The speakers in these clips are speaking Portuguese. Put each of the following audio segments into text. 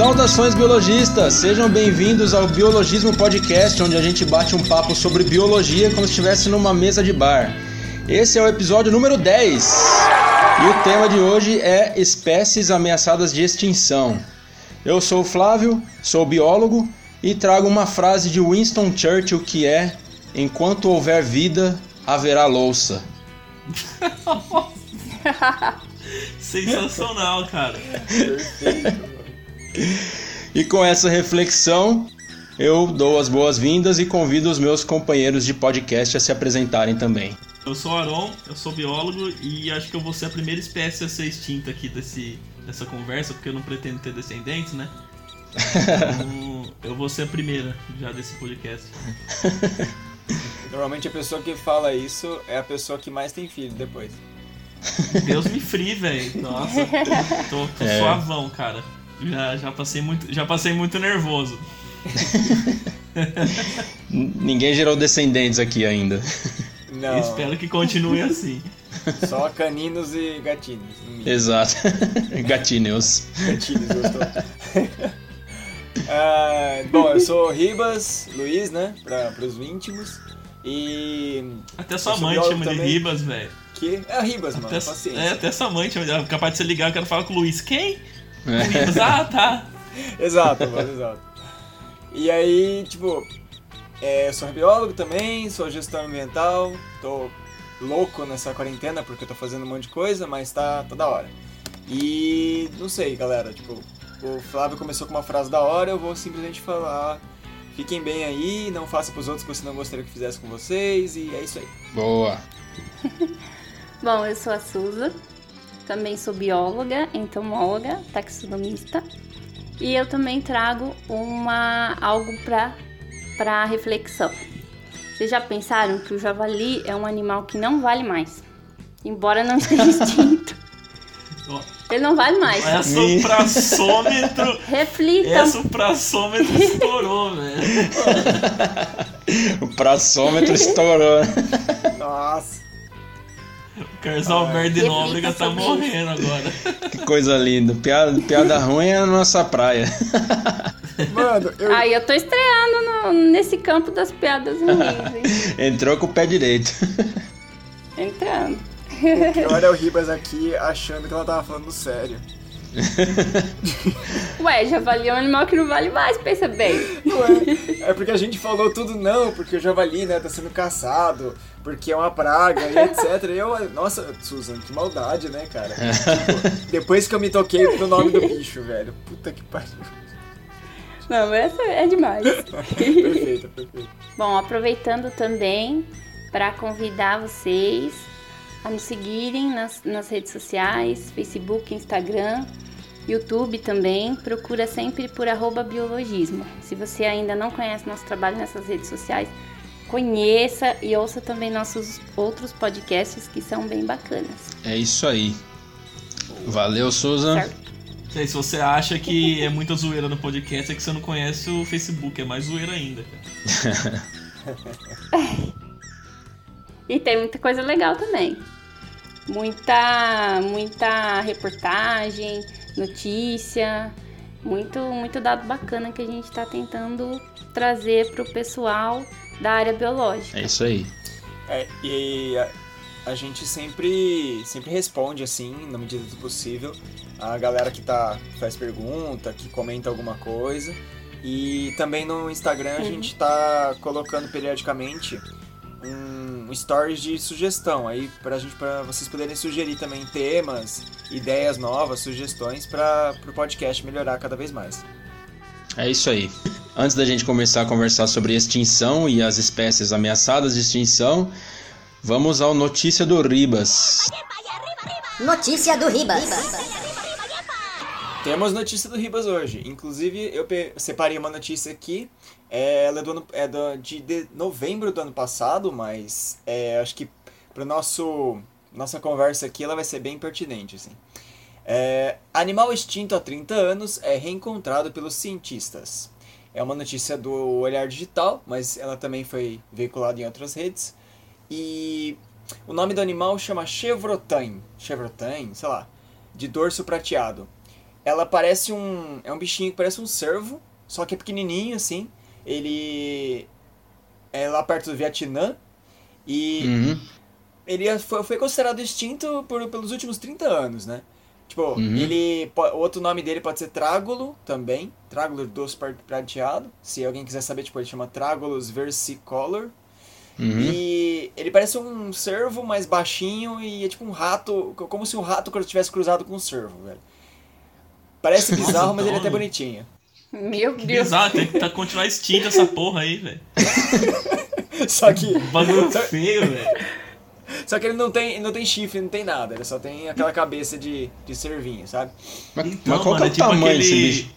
Saudações biologistas, sejam bem-vindos ao Biologismo Podcast, onde a gente bate um papo sobre biologia como se estivesse numa mesa de bar. Esse é o episódio número 10 e o tema de hoje é espécies ameaçadas de extinção. Eu sou o Flávio, sou biólogo e trago uma frase de Winston Churchill que é: Enquanto houver vida, haverá louça. Sensacional, cara. Perfeito. E com essa reflexão, eu dou as boas-vindas e convido os meus companheiros de podcast a se apresentarem também. Eu sou o Aron, eu sou biólogo e acho que eu vou ser a primeira espécie a ser extinta aqui desse, dessa conversa, porque eu não pretendo ter descendentes, né? Então, eu vou ser a primeira já desse podcast. Normalmente a pessoa que fala isso é a pessoa que mais tem filho depois. Deus me free, velho. Nossa, tô, tô É. suavão, cara. Já, já, passei muito, já passei muito nervoso. Ninguém gerou descendentes aqui ainda. Não, Espero que continue assim. só caninos e gatinhos. Exato. Gatinhos. Gatinhos, gostou? Ah, bom, eu sou o Ribas, Luiz, né? Para os íntimos. E. Até sua mãe chama de também. Ribas, velho. Que é Ribas, mano. Até, paciência. é, até sua mãe chama de. Capaz de você ligar, eu quero falar com o Luiz. Quem? O É. Ah, tá. Exato, mano, exato. E aí, tipo, é, eu sou biólogo também, sou gestor ambiental, tô louco nessa quarentena porque eu tô fazendo um monte de coisa, mas tá, tá da hora. E não sei, galera, tipo, o Flávio começou com uma frase da hora, eu vou simplesmente falar. Fiquem bem aí, não faça pros outros que você não gostaria que fizesse com vocês, e é isso aí. Boa. Bom, eu sou a Suza, também sou bióloga, entomóloga, taxonomista, e eu também trago uma algo para para reflexão. Vocês já pensaram que o javali é um animal que não vale mais? Embora não esteja extinto. Ele não vale mais. É suprassômetro. Reflitam. É suprassômetro estourou, velho. O praçômetro estourou. Nossa! O Carlos Alberto de Nóbrega tá morrendo agora. Que coisa linda. Piada, piada ruim é a nossa praia. Mano, eu, Aí eu tô estreando no- nesse campo das piadas ruins, hein? Entrou com o pé direito. Entrando. pior é o Ribas aqui achando que ela tava falando sério. Ué, javali é um animal que não vale mais, pensa bem. Ué, é porque a gente falou tudo não, porque o javali, né, tá sendo caçado, porque é uma praga e etc. E eu, nossa, Susan, que maldade, né, cara? Tipo, depois que eu me toquei no nome do bicho, velho. Puta que pariu. Não, essa é demais. Perfeito, perfeito. Bom, aproveitando também para convidar vocês a nos seguirem nas, nas redes sociais, Facebook, Instagram, YouTube também. Procura sempre por arroba biologismo. Se você ainda não conhece nosso trabalho nessas redes sociais, conheça e ouça também nossos outros podcasts que são bem bacanas. É isso aí. Valeu, Susan. Certo? Aí, se você acha que é muita zoeira no podcast, é que você não conhece o Facebook, é mais zoeira ainda. E tem muita coisa legal também. Muita, muita reportagem, notícia, muito, muito dado bacana que a gente está tentando trazer para o pessoal da área biológica. É isso aí. É, e a, a gente sempre, sempre responde, assim, na medida do possível, a galera que tá, faz pergunta, que comenta alguma coisa. E também no Instagram a gente tá colocando periodicamente um, stories de sugestão aí pra gente para vocês poderem sugerir também temas, ideias novas, sugestões para o podcast melhorar cada vez mais. É isso aí. Antes da gente começar a conversar sobre extinção e as espécies ameaçadas de extinção, vamos ao notícia do Ribas. Notícia do Ribas. Temos notícia do Ribas hoje. Inclusive, eu separei uma notícia aqui. É, ela é, do ano, é do- de, de novembro do ano passado, mas é, acho que para nosso nossa conversa aqui ela vai ser bem pertinente. Assim. É, animal extinto há 30 anos é reencontrado pelos cientistas. É uma notícia do Olhar Digital, mas ela também foi veiculada em outras redes. E o nome do animal chama Chevrotain. Chevrotain, sei lá, de dorso prateado. Ela parece um. É um bichinho que parece um cervo, só que é pequenininho assim. Ele. É lá perto do Vietnã. E Uhum. ele é- foi, foi considerado extinto por, pelos últimos 30 anos, né? Tipo, Uhum. ele. outro nome dele pode ser Trágulo também. Trágulo doce prateado. Se alguém quiser saber, tipo, ele chama Trágulus versicolor. Uhum. E ele parece um cervo mais baixinho e é tipo um rato, co- como se um rato tivesse cruzado com um cervo, velho. Parece Nossa, bizarro, mas ele é então- até bonitinho. Meu Deus. bizarro, tem que tá, continuar extinta essa porra aí, velho. Só que, Bagulho feio, velho. só que ele não tem, não tem chifre, não tem nada, ele só tem aquela cabeça de, de cervinho, sabe? Mas, Então, mas qual que mano, é o tamanho desse bicho?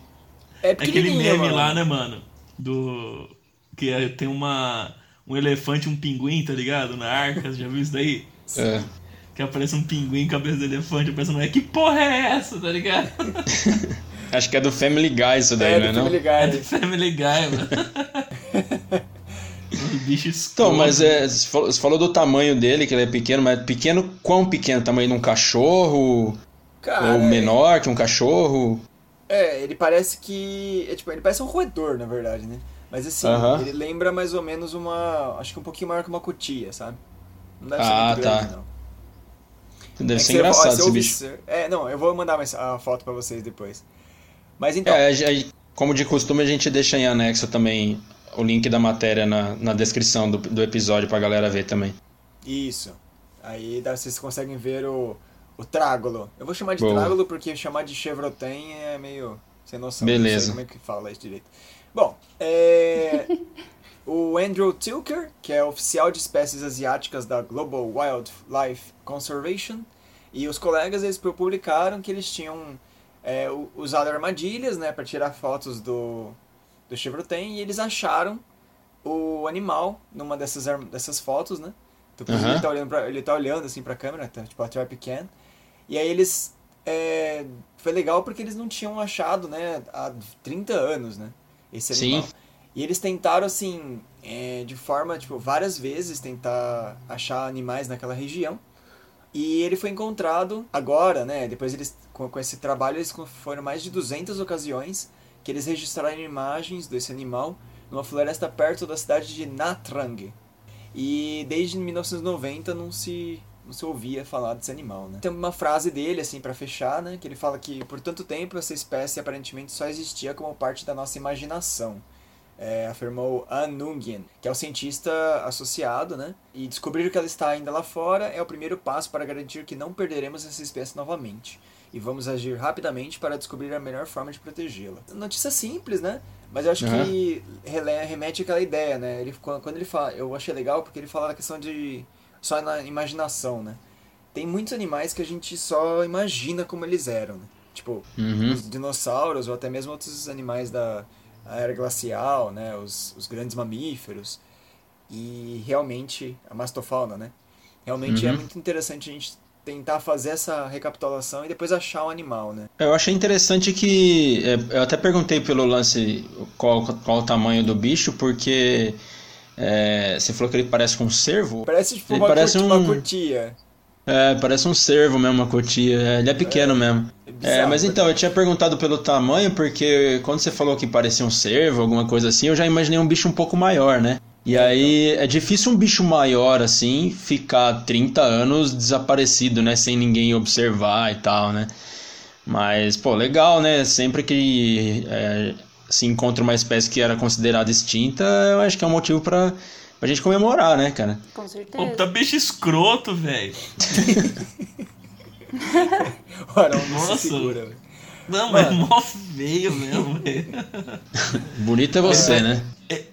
É Aquele pequenininho, meme mano. lá, né, mano? Do. Que é- tem uma. Um elefante e um pinguim, tá ligado? Na arca, você já viu isso daí? É. Que aparece um pinguim, cabeça de elefante, eu pensando, é que porra é essa, tá ligado? Acho que é do Family Guy isso daí, É, não é do não? Family É Guy. do Family Guy, mano. Um bicho escroto. Então, mas é, você falou- do tamanho dele, que ele é pequeno, mas pequeno, quão pequeno? Tamanho de um cachorro? Cara, ou menor que um cachorro? É, ele parece que. É, tipo, ele parece um roedor, na verdade, né? Mas assim, Aham. ele lembra mais ou menos uma. Acho que um pouquinho maior que uma cutia, sabe? Não deve ser Ah, muito grande, tá. não. Deve É ser engraçado você esse ouve bicho. ser- É, não, eu vou mandar mais a foto pra vocês depois. Mas então. É, como de costume, a gente deixa em anexo também o link da matéria na, na descrição do, do episódio pra galera ver também. Isso. Aí vocês conseguem ver o, o trágulo. Eu vou chamar de Boa. trágulo porque chamar de chevrotem é meio sem noção. Beleza. Não sei como é que fala isso direito. Bom, é, o Andrew Tilker, que é oficial de espécies asiáticas da Global Wildlife Conservation, e os colegas eles publicaram que eles tinham é, usado armadilhas né, para tirar fotos do, do e eles acharam o animal numa dessas, dessas fotos, né? Então, Aham. ele, tá olhando pra, ele tá olhando assim pra câmera, tá, tipo a trapcam. E aí eles. é, foi legal porque eles não tinham achado, né, há 30 anos, né? Esse Sim. E eles tentaram, assim, é, de forma, tipo, várias vezes tentar achar animais naquela região. E ele foi encontrado agora, né? Depois eles, com, com esse trabalho, eles foram mais de 200 ocasiões que eles registraram imagens desse animal numa floresta perto da cidade de Natrang. E desde 1990 não se, não se ouvia falar desse animal, né? Tem uma frase dele, assim, para fechar, né? Que ele fala que por tanto tempo essa espécie aparentemente só existia como parte da nossa imaginação. É, afirmou An Nguyen, que é o cientista associado, né? E descobrir que ela está ainda lá fora é o primeiro passo para garantir que não perderemos essa espécie novamente. E vamos agir rapidamente para descobrir a melhor forma de protegê-la. Notícia simples, né? Mas eu acho Aham. que remete àquela ideia, né? Ele, quando ele fala, eu achei legal porque ele fala da questão de só na imaginação, né? Tem muitos animais que a gente só imagina como eles eram, né? Tipo, Uhum. os dinossauros ou até mesmo outros animais da era glacial, né? Os, os grandes mamíferos. E realmente, a mastofauna, né? Realmente é Uhum. muito interessante a gente tentar fazer essa recapitulação e depois achar o animal, né? Eu achei interessante que. é, Eu até perguntei pelo lance qual, qual o tamanho do bicho, porque é, você falou que ele parece com um cervo. Parece tipo Ele uma, parece curti- um- uma cutia. É, parece um cervo mesmo, uma cotia. É, Ele é pequeno mesmo. É É, bizarro, mas né? então, eu tinha perguntado pelo tamanho, porque quando você falou que parecia um cervo, alguma coisa assim, eu já imaginei um bicho um pouco maior, né? E aí é difícil um bicho maior assim ficar 30 anos desaparecido, né? Sem ninguém observar e tal, né? Mas, pô, legal, né? Sempre que é, se encontra uma espécie que era considerada extinta, eu acho que é um motivo pra, pra gente comemorar, né, cara? Com certeza. tá bicho escroto, velho. O Arão não Nossa. se segura, velho. Não, mas é mó feio mesmo, velho. Bonito é você, né?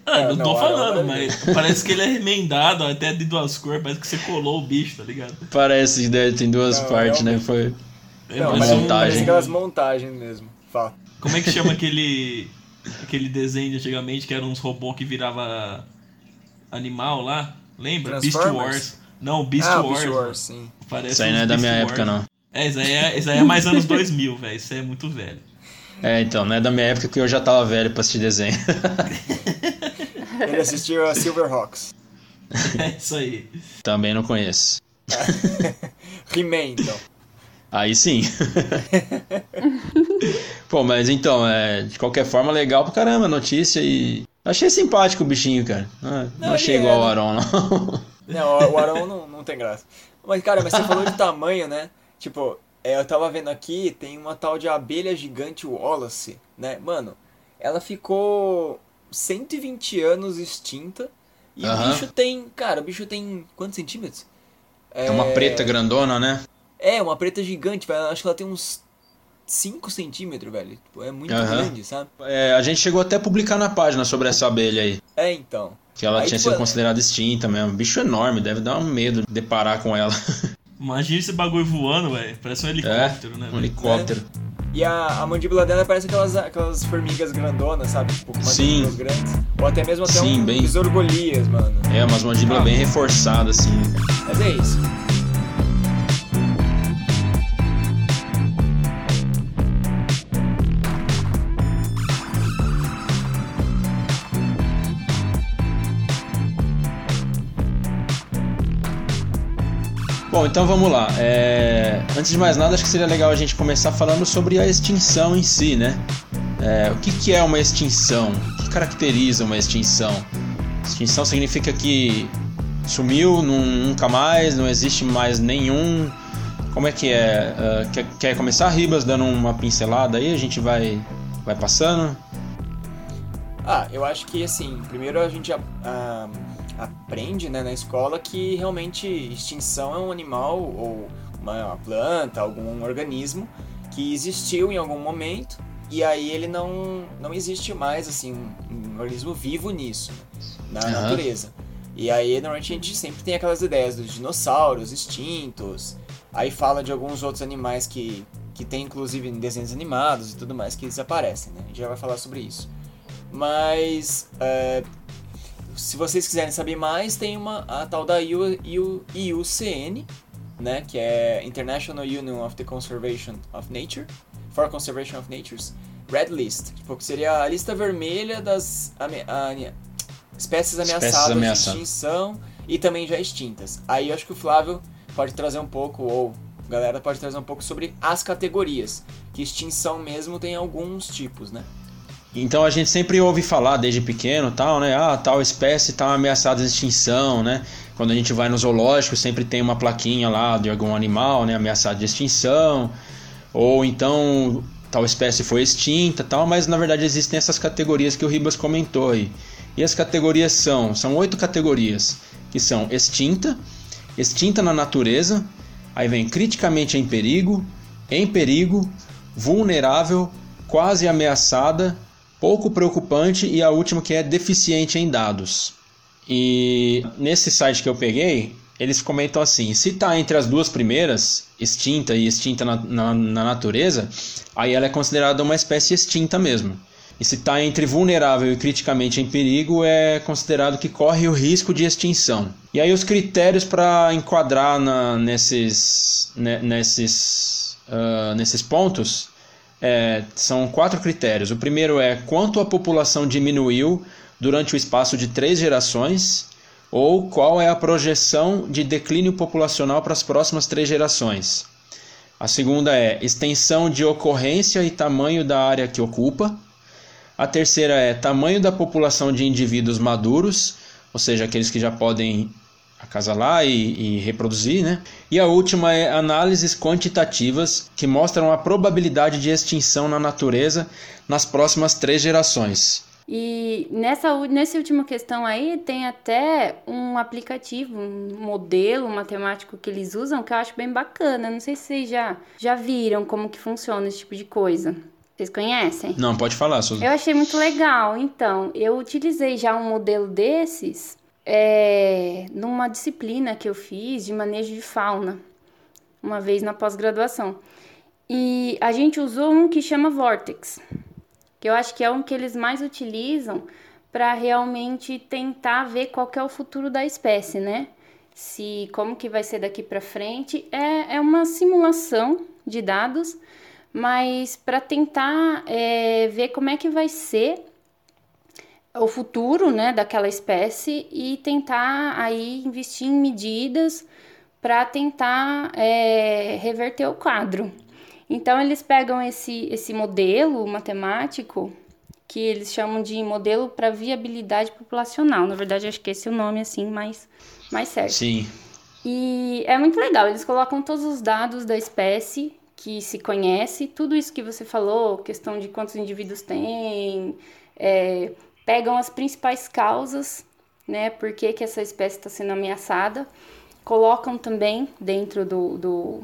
Ah, É, não, não, tô falando, não, mas parece que ele é remendado, ó, até de duas cores, parece que você colou o bicho, tá ligado? Parece que deve- tem duas Não, partes, né? Foi. É, Não, mas montagem. aquelas montagens mesmo. Fato. Como é que chama aquele aquele desenho de antigamente que eram uns robôs que virava animal lá? Lembra? Beast? Wars. Não, Beast ah, Wars. Beast. Wars, sim. Parece Isso aí não é da minha Wars. época, não. É, isso aí é, isso aí é mais anos 2000, velho. Isso aí é muito velho. É, então, não é da minha época que eu já tava velho pra assistir desenho. Ele assistiu a Silverhawks. É isso aí. Também não conheço. He-Man, então. Aí sim. Pô, mas então, é, de qualquer forma, legal pra caramba a notícia e. Achei simpático o bichinho, cara. Ah, não, Não, achei igual é, o? Aron, não. Não, o Arão não, não tem graça. Mas, cara, mas você falou de tamanho, né? Tipo, é, eu tava vendo aqui, tem uma tal de abelha gigante Wallace, né? Mano, ela ficou 120 anos extinta e o bicho tem, cara, o bicho tem quantos centímetros? É uma preta grandona, né? É, uma preta gigante, velho. Acho que ela tem uns 5 centímetros, velho. Tipo, é muito Aham. grande, sabe? É, a gente chegou até a publicar na página sobre essa abelha aí. É, então. Que ela Aí, tinha tipo, sido considerada extinta mesmo. Bicho enorme, deve dar um medo de deparar com ela. Imagina esse bagulho voando, velho. Parece um helicóptero, né? um helicóptero. E a, a mandíbula dela parece aquelas, aquelas formigas grandonas, sabe? Tipo, com umas Sim. grandes. Ou até mesmo até Sim, um bem- besouro Golias, mano. É, umas mandíbulas Ah. bem reforçadas, assim. Mas é isso. Bom, então vamos lá. É, Antes de mais nada, acho que seria legal a gente começar falando sobre a extinção em si, né? É, O que, que é uma extinção? O que caracteriza uma extinção? Extinção significa que sumiu, nun- nunca mais, não existe mais nenhum. Como é que é? Ah, quer, quer começar, Ribas, dando uma pincelada aí? A gente vai, vai passando? Ah, eu acho que assim, primeiro a gente a- aprende né, na escola que realmente extinção é um animal ou uma, planta, algum organismo que existiu em algum momento e aí ele não, não existe mais assim, um, um organismo vivo nisso, na Aham. natureza. E aí normalmente a gente sempre tem aquelas ideias dos dinossauros extintos, aí fala de alguns outros animais que, que tem inclusive em desenhos animados e tudo mais que desaparecem, né? A gente já vai falar sobre isso. Mas é, se vocês quiserem saber mais, tem uma a tal da IU, IU, IUCN, né, que é International Union of the Conservation of Nature, for Conservation of Nature's Red List, tipo, que seria a lista vermelha das ame- a- espécies ameaçadas ameaçadas. de extinção e também já extintas. Aí eu acho que o Flávio pode trazer um pouco, ou a galera pode trazer um pouco sobre as categorias, que extinção mesmo tem alguns tipos, né? Então a gente sempre ouve falar desde pequeno, tal, né? Ah, tal espécie está ameaçada de extinção, né? Quando a gente vai no zoológico, sempre tem uma plaquinha lá de algum animal, né, ameaçado de extinção, ou então tal espécie foi extinta, tal, mas na verdade existem essas categorias que o Ribas comentou aí. E as categorias são, são oito categorias, que são extinta, extinta na natureza, aí vem criticamente em perigo, em perigo, vulnerável, quase ameaçada, pouco preocupante e a última que é deficiente em dados. E nesse site que eu peguei, eles comentam assim: se está entre as duas primeiras, extinta e extinta na, na, na natureza, aí ela é considerada uma espécie extinta mesmo. E se está entre vulnerável e criticamente em perigo, é considerado que corre o risco de extinção. E aí os critérios para enquadrar na, nesses, ne- nesses, ah, nesses pontos é, são quatro critérios. O primeiro é quanto a população diminuiu durante o espaço de três gerações, ou qual é a projeção de declínio populacional para as próximas três gerações. A segunda é extensão de ocorrência e tamanho da área que ocupa. A terceira é tamanho da população de indivíduos maduros, ou seja, aqueles que já podem acasalar e, e reproduzir, né? E a última é análises quantitativas que mostram a probabilidade de extinção na natureza nas próximas três gerações. E nessa, nessa última questão aí, tem até um aplicativo, um modelo matemático que eles usam que eu acho bem bacana. Não sei se vocês já, já viram como que funciona esse tipo de coisa. Vocês conhecem? Não, pode falar, Suzy. Eu achei muito legal. Então, eu utilizei já um modelo desses é, numa disciplina que eu fiz de manejo de fauna, uma vez na pós-graduação. E a gente usou um que chama Vortex, que eu acho que é um que eles mais utilizam para realmente tentar ver qual é o futuro da espécie, né? Se como que vai ser daqui para frente é, é uma simulação de dados, mas para tentar é, ver como é que vai ser o futuro, né, daquela espécie e tentar aí investir em medidas para tentar é, reverter o quadro. Então, eles pegam esse, esse modelo matemático, que eles chamam de modelo para viabilidade populacional. Na verdade, acho que esse é o nome assim mais, mais certo. Sim. E é muito legal, eles colocam todos os dados da espécie que se conhece, tudo isso que você falou, questão de quantos indivíduos tem, é, pegam as principais causas, né, por que, que essa espécie está sendo ameaçada, colocam também dentro do, do,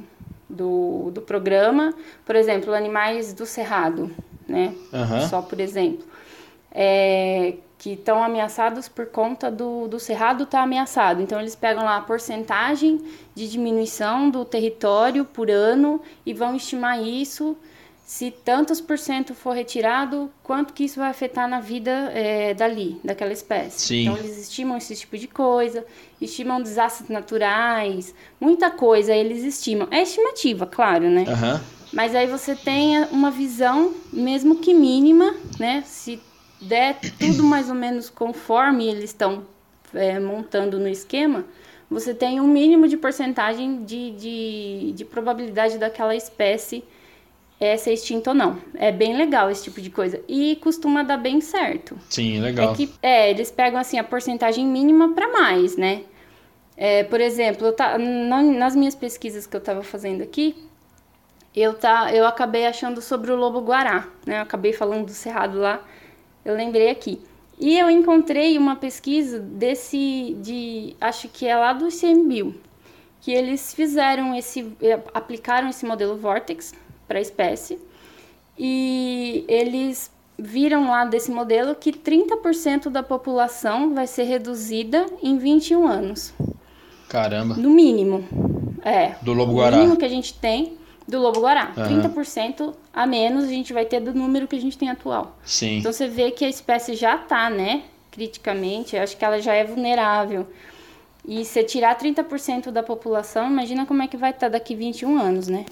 do, do, programa, por exemplo, animais do cerrado, né, Uhum. só por exemplo, é, que estão ameaçados por conta do, do cerrado estar tá ameaçado. Então, eles pegam lá a porcentagem de diminuição do território por ano e vão estimar isso. Se tantos por cento for retirado, quanto que isso vai afetar na vida é, dali, daquela espécie. Sim. Então, eles estimam esse tipo de coisa, estimam desastres naturais, muita coisa eles estimam. É estimativa, claro, né? Aham. Mas aí você tem uma visão, mesmo que mínima, né? Se der tudo mais ou menos conforme eles estão é, montando no esquema, você tem um mínimo de porcentagem de, de, de probabilidade daquela espécie é, ser extinta ou não. É bem legal esse tipo de coisa. E costuma dar bem certo. Sim, legal. É que é, eles pegam assim a porcentagem mínima para mais, né? É, por exemplo, tá, na- nas minhas pesquisas que eu estava fazendo aqui, eu, tá, eu acabei achando sobre o lobo-guará, né? Eu acabei falando do cerrado lá, eu lembrei aqui. E eu encontrei uma pesquisa desse, de, acho que é lá do ICMBio, que eles fizeram esse, eh, aplicaram esse modelo Vortex para a espécie, e eles viram lá desse modelo que 30% da população vai ser reduzida em 21 anos, Caramba. no mínimo. É. Do lobo O mínimo que a gente tem do lobo guará. Aham. 30% a menos a gente vai ter do número que a gente tem atual. Sim. Então você vê que a espécie já tá, né, criticamente, acho que ela já é vulnerável. E se tirar 30% da população, imagina como é que vai estar daqui 21 anos, né?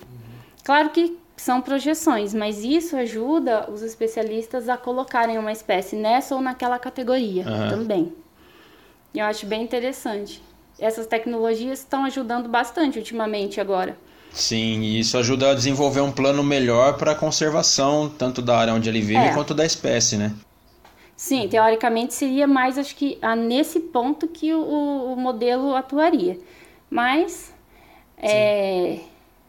Claro que são projeções, mas isso ajuda os especialistas a colocarem uma espécie nessa ou naquela categoria Aham. também. Eu acho bem interessante. Essas tecnologias estão ajudando bastante ultimamente agora. Sim, e isso ajuda a desenvolver um plano melhor para a conservação, tanto da área onde ele vive É. quanto da espécie, né? Sim, teoricamente seria mais, acho que, a nesse ponto que o, o modelo atuaria. Mas, é,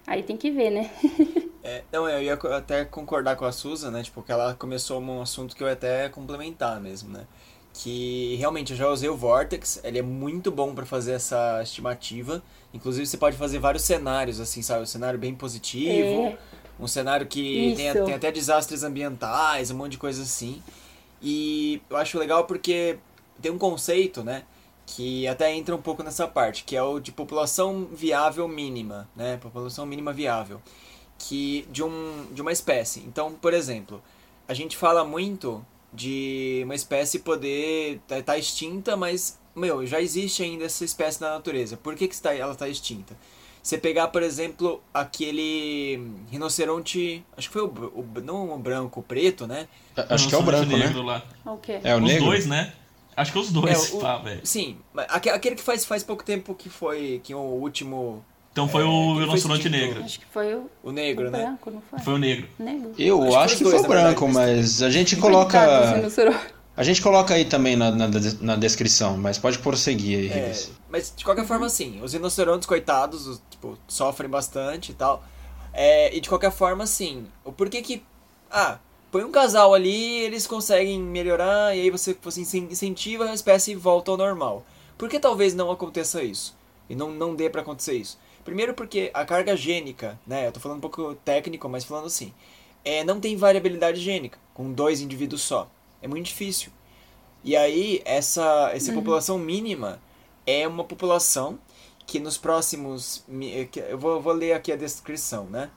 aí tem que ver, né? É, não, eu ia até concordar com a Susan, né? Tipo, que ela começou um assunto que eu ia até complementar mesmo, né? Que realmente eu já usei o Vortex, ele é muito bom para fazer essa estimativa. Inclusive você pode fazer vários cenários, assim, sabe? Um cenário bem positivo, É. um cenário que tem, tem até desastres ambientais, um monte de coisa assim. E eu acho legal porque tem um conceito, né? Que até entra um pouco nessa parte, que é o de população viável mínima, né? População mínima viável que de, um, de uma espécie. Então, por exemplo, a gente fala muito de uma espécie poder estar tá, extinta, mas, meu, já existe ainda essa espécie na natureza. Por que, que está, ela está extinta? Você pegar, por exemplo, aquele rinoceronte, acho que foi o, o não o branco, o preto, né? Acho que é o branco, né? negro Lá. O quê? É o os negro? dois, né? Acho que os dois, É, o- pá, velho. Sim, aquele que faz, faz pouco tempo que foi que o último, Então foi É, o rinoceronte negro. Acho que foi o, o negro, o né? branco, não foi? Foi o negro. Negro. Eu Acho acho, que que foi dois, na branco, verdade, mas a gente coloca. A gente coloca aí também na, na, na descrição, mas pode prosseguir aí, É, mas de qualquer forma, assim, os rinocerontes, coitados, os, tipo, sofrem bastante e tal. É, e de qualquer forma, assim, o porquê que. Ah, põe um casal ali, eles conseguem melhorar, e aí você, você incen- incentiva a espécie e volta ao normal. Por que talvez não aconteça isso? E não, não dê pra acontecer isso? Primeiro porque a carga gênica, né? Eu tô falando um pouco técnico, mas falando assim. É, não tem variabilidade gênica com dois indivíduos só. É muito difícil. E aí, essa, essa população mínima é uma população que nos próximos. Eu vou, vou ler aqui a descrição, né?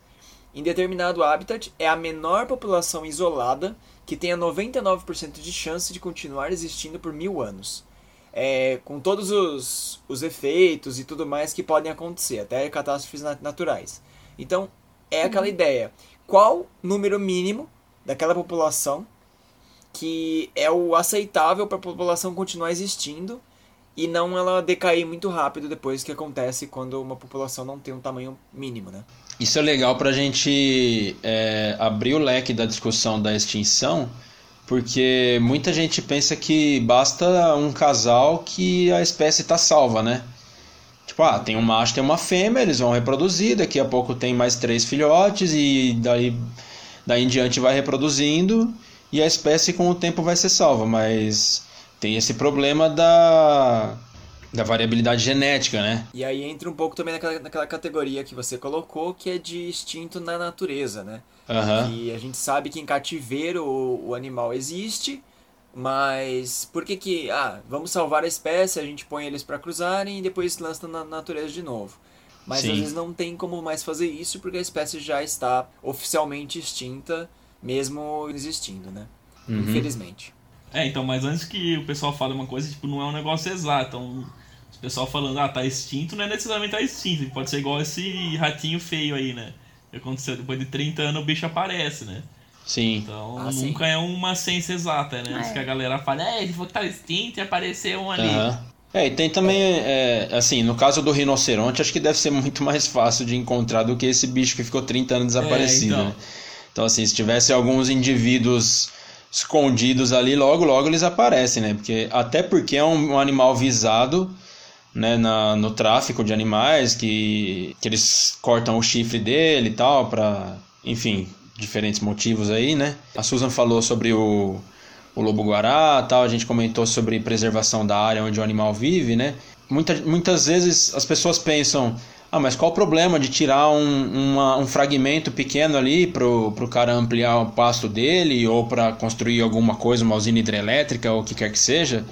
Em determinado habitat, é a menor população isolada que tenha 99% de chance de continuar existindo por mil anos. É, com todos os, os efeitos e tudo mais que podem acontecer, até catástrofes na- naturais. Então, é aquela ideia. Qual número mínimo daquela população que é o aceitável para a população continuar existindo e não ela decair muito rápido depois que acontece quando uma população não tem um tamanho mínimo, né? Isso é legal para a gente é, abrir o leque da discussão da extinção, porque muita gente pensa que basta um casal que a espécie está salva, né? Tipo, ah, tem um macho, tem uma fêmea, eles vão reproduzir, daqui a pouco tem mais três filhotes e daí, daí em diante vai reproduzindo e a espécie com o tempo vai ser salva, mas tem esse problema da, da variabilidade genética, né? E aí entra um pouco também naquela, naquela categoria que você colocou, que é de instinto na natureza, né? Uhum. E a gente sabe que em cativeiro o, o animal existe, mas por que que, ah, vamos salvar a espécie, a gente põe eles para cruzarem e depois lança na natureza de novo. Mas Sim. às vezes não tem como mais fazer isso porque a espécie já está oficialmente extinta, mesmo existindo, né? Uhum. Infelizmente. É, então, mas antes que o pessoal fale uma coisa, tipo, não é um negócio exato. Então, o pessoal falando, ah, tá extinto, não é necessariamente tá extinto. Pode ser igual esse ratinho feio aí, né? Que aconteceu, depois de 30 anos o bicho aparece, né? Sim. Então, Ah, sim. nunca é uma ciência exata, né? Antes É. que a galera fale, é, ele falou que tá extinto e apareceu um ali. Aham. É, e tem também, é, assim, no caso do rinoceronte, acho que deve ser muito mais fácil de encontrar do que esse bicho que ficou 30 anos desaparecido, então. né? Então, assim, se tivesse alguns indivíduos escondidos ali, logo, logo eles aparecem, né? Porque, até porque é um, um animal visado, né, na, no tráfico de animais, que, que eles cortam o chifre dele e tal, para, enfim, diferentes motivos aí, né? A Susan falou sobre o, o lobo-guará, tal, a gente comentou sobre preservação da área onde o animal vive, né? Muita, muitas vezes as pessoas pensam, ah, mas qual o problema de tirar um, uma- um fragmento pequeno ali pro, pro cara ampliar o pasto dele ou para construir alguma coisa, uma usina hidrelétrica ou o que quer que seja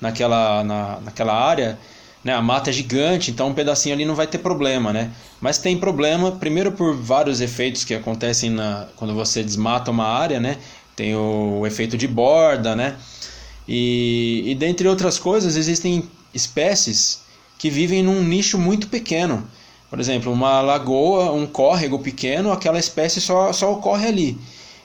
naquela, na, naquela área? Né? A mata é gigante, então um pedacinho ali não vai ter problema, né? Mas tem problema, primeiro por vários efeitos que acontecem na, quando você desmata uma área, né? Tem o, o efeito de borda, né? E, e dentre outras coisas, existem espécies que vivem num nicho muito pequeno. Por exemplo, uma lagoa, um córrego pequeno, aquela espécie só, só ocorre ali.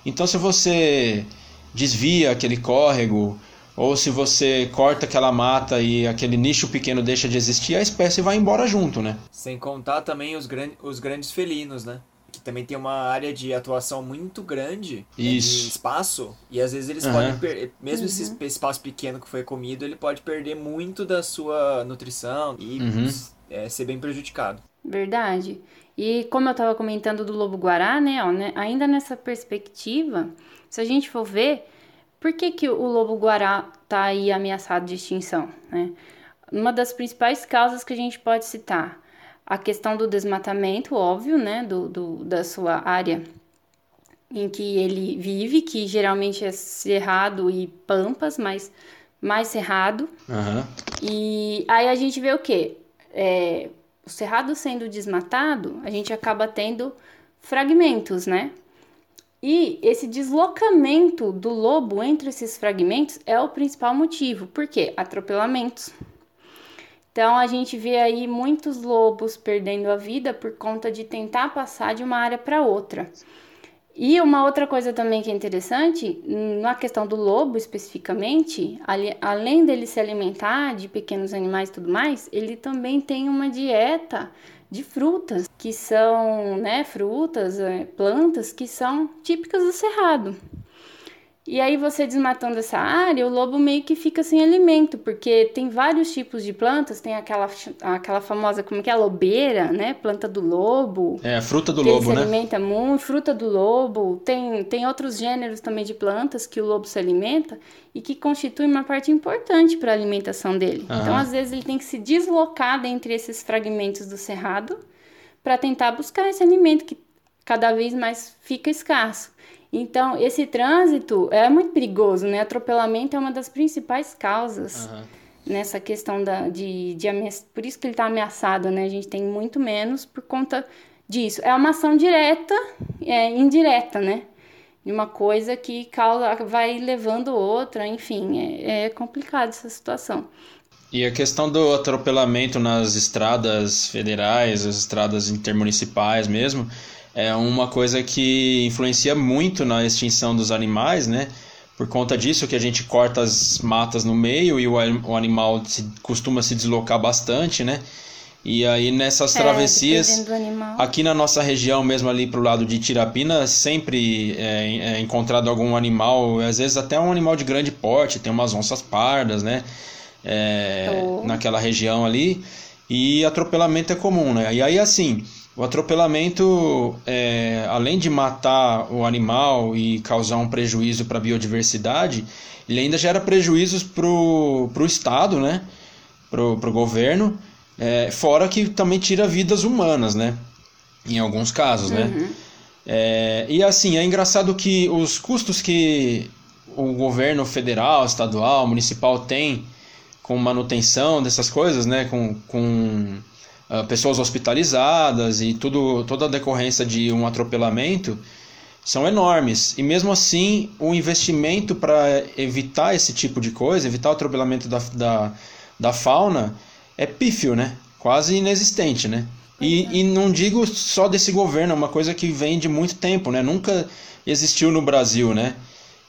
Então, se você desvia aquele córrego, ou se você corta aquela mata e aquele nicho pequeno deixa de existir, a espécie vai embora junto, né? Sem contar também os, gran os grandes felinos, né? Também tem uma área de atuação muito grande né, Isso. de espaço. E às vezes eles Aham. podem perder. Mesmo esse es- espaço pequeno que foi comido, ele pode perder muito da sua nutrição e Uhum. é, ser bem prejudicado. Verdade. E como eu estava comentando do lobo-guará, né, ó, né, ainda nessa perspectiva, se a gente for ver, por que, que o lobo-guará está aí ameaçado de extinção? Né? Uma das principais causas que a gente pode citar, a questão do desmatamento, óbvio, né, do, do, da sua área em que ele vive, que geralmente é cerrado e pampas, mas mais cerrado. Aham. E aí a gente vê o quê? É, o cerrado sendo desmatado, a gente acaba tendo fragmentos, né? E esse deslocamento do lobo entre esses fragmentos é o principal motivo. Por quê? Atropelamentos. Então a gente vê aí muitos lobos perdendo a vida por conta de tentar passar de uma área para outra. E uma outra coisa também que é interessante, na questão do lobo especificamente, ali- além dele se alimentar de pequenos animais e tudo mais, ele também tem uma dieta de frutas, que são, né, frutas, eh, plantas que são típicas do cerrado. E aí você desmatando essa área, o lobo meio que fica sem alimento, porque tem vários tipos de plantas, tem aquela, aquela famosa, como que é, a lobeira, né, planta do lobo, É a fruta do lobo, ele se né? alimenta muito, fruta do lobo, tem, tem outros gêneros também de plantas que o lobo se alimenta e que constituem uma parte importante para a alimentação dele. Aham. Então, às vezes, ele tem que se deslocar dentre esses fragmentos do cerrado para tentar buscar esse alimento que cada vez mais fica escasso. Então, esse trânsito é muito perigoso, né? Atropelamento é uma das principais causas Aham. nessa questão da, de, de ameaça. Por isso que ele está ameaçado, né? A gente tem muito menos por conta disso. É uma ação direta, é, indireta, né? De uma coisa que causa, vai levando outra, enfim, é, é complicado essa situação. E a questão do atropelamento nas estradas federais, as estradas intermunicipais mesmo, é uma coisa que influencia muito na extinção dos animais, né? por conta disso que a gente corta as matas no meio e o, o animal se, costuma se deslocar bastante, né? E aí nessas É, travessias, aqui na nossa região mesmo ali pro lado de Tirapina, sempre é, é encontrado algum animal, às vezes até um animal de grande porte, tem umas onças pardas, né? É, Oh. Naquela região ali. E atropelamento é comum, né? E aí assim, o atropelamento, é, além de matar o animal e causar um prejuízo para a biodiversidade, ele ainda gera prejuízos pro, pro Estado, né? Pro, pro governo, é, fora que também tira vidas humanas, né? Em alguns casos, né? É, e assim, é engraçado que os custos que o governo federal, estadual, municipal tem com manutenção dessas coisas, né? Com, com ah, pessoas hospitalizadas e tudo, toda a decorrência de um atropelamento são enormes. E mesmo assim, o investimento para evitar esse tipo de coisa, evitar o atropelamento da, da, da fauna, é pífio, né? Quase inexistente, né? E, e não digo só desse governo, é uma coisa que vem de muito tempo, né? Nunca existiu no Brasil, né?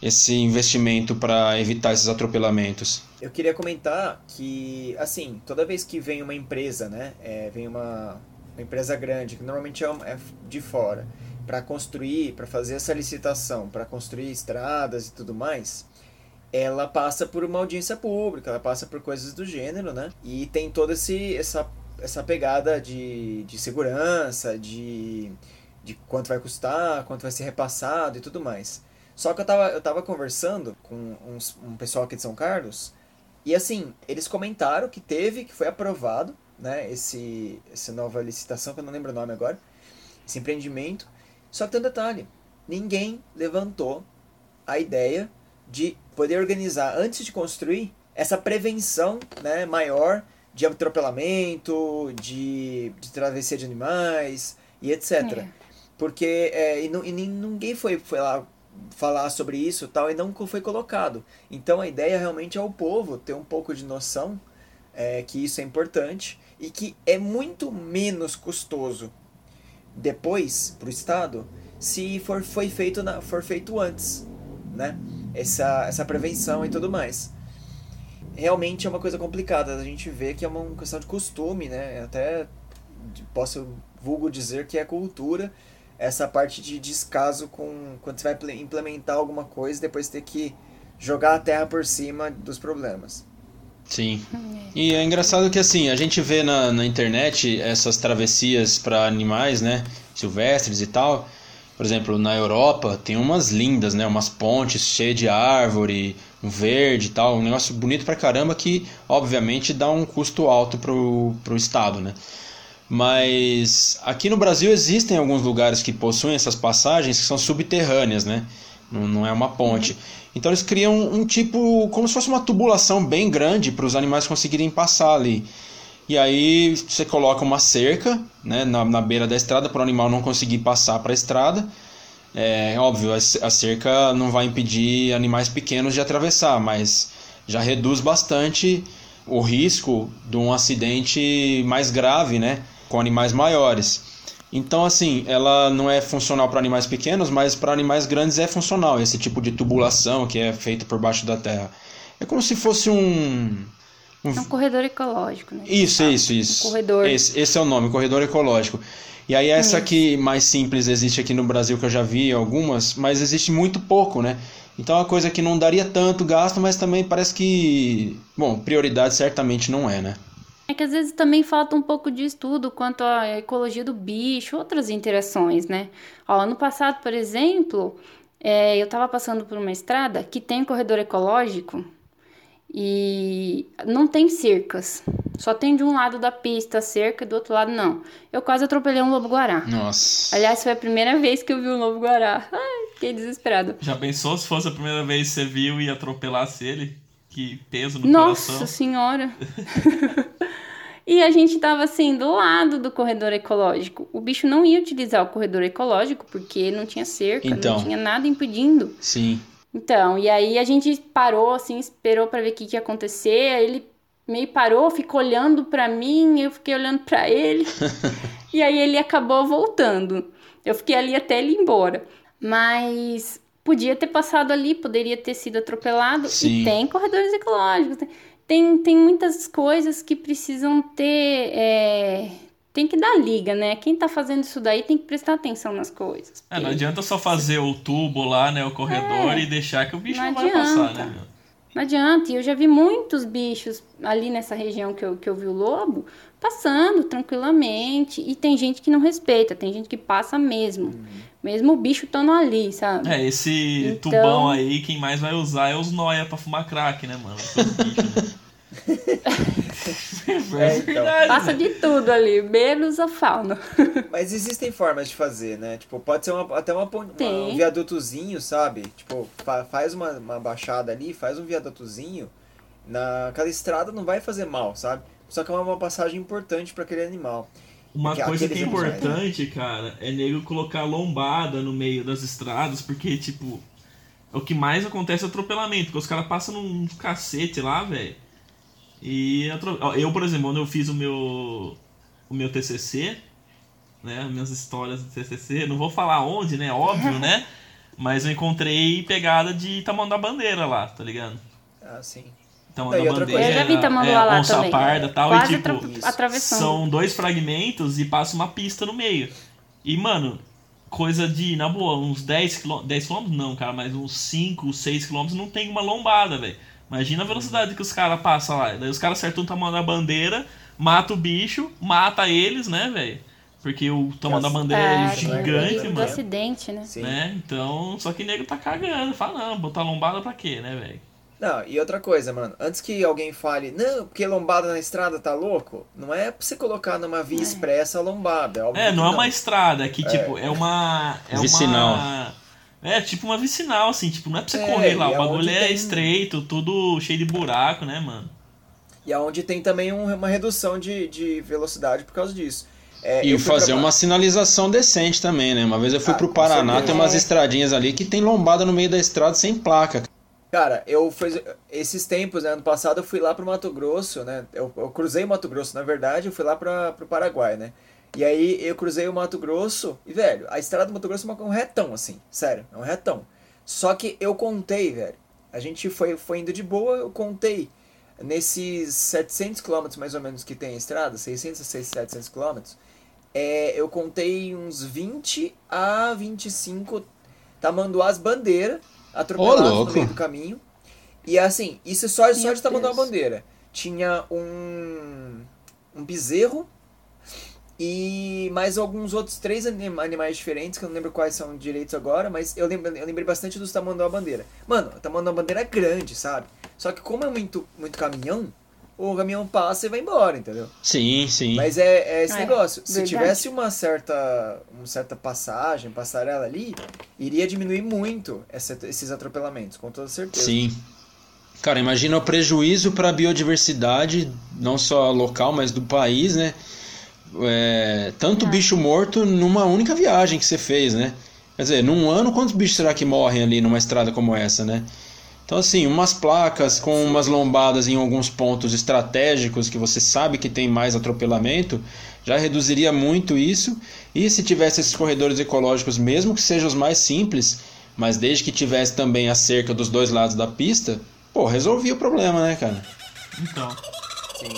Esse investimento para evitar esses atropelamentos. Eu queria comentar que, assim, toda vez que vem uma empresa, né? é, vem uma, uma empresa grande, que normalmente é, é de fora, para construir, para fazer essa licitação, para construir estradas e tudo mais, ela passa por uma audiência pública, ela passa por coisas do gênero, né? E tem toda essa, essa pegada de, de segurança, de, de quanto vai custar, quanto vai ser repassado e tudo mais. Só que eu tava, eu tava conversando com uns, um pessoal aqui de São Carlos, e assim, eles comentaram que teve, que foi aprovado, né, esse, essa nova licitação, que eu não lembro o nome agora, esse empreendimento. Só que tem um detalhe, ninguém levantou a ideia de poder organizar, antes de construir, essa prevenção né, maior de atropelamento, de, de travessia de animais e etc. É. Porque é, e, e ninguém foi, foi lá falar sobre isso tal, e não foi colocado. Então a ideia realmente é o povo ter um pouco de noção é, que isso é importante e que é muito menos custoso depois para o Estado se for, foi feito na, for feito antes, né? Essa, essa prevenção e tudo mais. Realmente é uma coisa complicada, a gente vê que é uma questão de costume, né? Até posso vulgo dizer que é cultura essa parte de descaso com quando você vai ple- implementar alguma coisa e depois ter que jogar a terra por cima dos problemas. Sim. E é engraçado que assim, a gente vê na, na internet essas travessias para animais, né? Silvestres e tal. Por exemplo, na Europa tem umas lindas, né? Umas pontes cheias de árvore, um verde e tal. Um negócio bonito pra caramba que, obviamente, dá um custo alto pro, pro Estado, né? Mas aqui no Brasil existem alguns lugares que possuem essas passagens que são subterrâneas, né? Não, não é uma ponte. Então eles criam um tipo, como se fosse uma tubulação bem grande para os animais conseguirem passar ali. E aí você coloca uma cerca né, na, na beira da estrada para o animal não conseguir passar para a estrada. É óbvio, a cerca não vai impedir animais pequenos de atravessar, mas já reduz bastante o risco de um acidente mais grave, né, com animais maiores. Então, assim, ela não é funcional para animais pequenos, mas para animais grandes é funcional esse tipo de tubulação que é feita por baixo da terra. É como se fosse um. um É um corredor ecológico, né? isso, isso, isso. Um corredor. Esse, esse é o nome, corredor ecológico. E aí essa aqui mais simples existe aqui no Brasil que eu já vi algumas, mas existe muito pouco, né? Então é uma coisa que não daria tanto gasto, mas também parece que, bom, prioridade certamente não é, né? É que às vezes também falta um pouco de estudo quanto à ecologia do bicho, outras interações, né? Ó, ano passado, por exemplo, é, eu tava passando por uma estrada que tem corredor ecológico e não tem cercas. Só tem de um lado da pista cerca e do outro lado não. Eu quase atropelei um lobo-guará. Nossa. Aliás, foi a primeira vez que eu vi um lobo-guará. Ai, fiquei desesperada. Já pensou se fosse a primeira vez que você viu e atropelasse ele? Que peso no Nossa coração. senhora! e a gente tava assim, do lado do corredor ecológico. O bicho não ia utilizar o corredor ecológico porque não tinha cerca, Então. não tinha nada impedindo. Sim. Então, e aí a gente parou, assim, esperou pra ver o que, que ia acontecer. Aí ele meio parou, ficou olhando pra mim, eu fiquei olhando pra ele. e aí ele acabou voltando. Eu fiquei ali até ele ir embora. Mas podia ter passado ali, poderia ter sido atropelado. Sim. E tem corredores ecológicos. Tem, tem, muitas coisas que precisam ter. é, tem que dar liga, né? Quem tá fazendo isso daí tem que prestar atenção nas coisas. É, não porque adianta só fazer o tubo lá, né? O corredor É. e deixar que o bicho Não não, vai passar, né? Não adianta. E eu já vi muitos bichos ali nessa região que eu, que eu vi o lobo passando tranquilamente. E tem gente que não respeita, tem gente que passa mesmo. Mesmo o bicho estando ali, sabe? É, esse Então- tubão aí, quem mais vai usar é os noia pra fumar crack, né, mano? Os bichos, né? é É, então. Passa né? de tudo ali, menos a fauna. Mas existem formas de fazer, né? Tipo, pode ser uma- até uma, uma- um viadutozinho, sabe? Tipo, fa- faz uma, uma baixada ali, faz um viadutozinho. Naquela estrada não vai fazer mal, sabe? Só que é uma passagem importante para aquele animal. Uma coisa que é aqueles animais- importante, cara, é nego colocar lombada no meio das estradas, porque, tipo, o que mais acontece é atropelamento, porque os caras passam num cacete lá, velho. E eu, por exemplo, quando eu fiz o meu o meu TCC, né, as minhas histórias do TCC, não vou falar onde, né, óbvio, né? Mas eu encontrei pegada de tamanho bandeira lá, tá ligado? Ah, sim. Tamanho Não, e bandeira. coisa- Eu já vi tamanduá é, lá onça também. parda e tal, Quase e tipo, atravessando. são dois fragmentos e passa uma pista no meio. E, mano, coisa de, na boa, uns 10 km. 10 km não, cara, mas uns 5, 6 km não tem uma lombada, velho. Imagina a velocidade que os caras passam lá. Daí os caras acertam o tamanho da bandeira, mata o bicho, mata eles, né, velho? Porque o tamanho da bandeira é, É, gigante, do mano. acidente, né? Né? Então, só que o nego tá cagando. Fala, não, botar lombada pra quê, né, velho? Não, e outra coisa, mano. Antes que alguém fale, não, porque lombada na estrada tá louco, não é pra você colocar numa via expressa a lombada. óbvio É, que não é uma estrada, é que, tipo, é uma. É Vicinal. uma. É, tipo uma vicinal, assim, tipo, não é pra você É, correr lá, o é bagulho é tem- estreito, tudo cheio de buraco, né, mano? E aonde tem também um- uma redução de, de velocidade por causa disso. É, E fazer pra- uma sinalização decente também, né? Uma vez eu fui Ah, pro Paraná, tem umas É. estradinhas ali que tem lombada no meio da estrada sem placa. Cara, eu fiz esses tempos, né, ano passado eu fui lá pro Mato Grosso, né? Eu, eu cruzei o Mato Grosso, na verdade, eu fui lá pra, pro Paraguai, né? E aí eu cruzei o Mato Grosso e, velho, a estrada do Mato Grosso é um retão, assim, sério, é um retão. Só que eu contei, velho, a gente foi, foi indo de boa, eu contei nesses 700 quilômetros mais ou menos que tem a estrada, 600 a 700 quilômetros, é, eu contei uns 20 a 25 tamanduás bandeira atropelados no louco. meio do caminho. E assim, isso é só, só de tamanduá Deus. bandeira. Tinha um, um bezerro e mais alguns outros três anim- animais diferentes, que eu não lembro quais são direitos agora, mas eu, lembro, eu lembrei bastante dos tamanduá bandeira. Mano, o tamanduá bandeira é grande, sabe? Só que como é muito, muito caminhão, o caminhão passa e vai embora, entendeu? Sim, sim. Mas é, é esse É, negócio. Se verdade. tivesse uma certa, uma certa passagem, passarela ali, iria diminuir muito essa- esses atropelamentos, com toda certeza. Sim. Cara, imagina o prejuízo para a biodiversidade, não só local, mas do país, né? É, tanto bicho morto numa única viagem que você fez, né? Quer dizer, num ano, quantos bichos será que morrem ali numa estrada como essa, né? Então, assim, umas placas com umas lombadas em alguns pontos estratégicos que você sabe que tem mais atropelamento, já reduziria muito isso. E se tivesse esses corredores ecológicos, mesmo que sejam os mais simples, mas desde que tivesse também a cerca dos dois lados da pista, pô, resolvia o problema, né, cara? Então. Sim.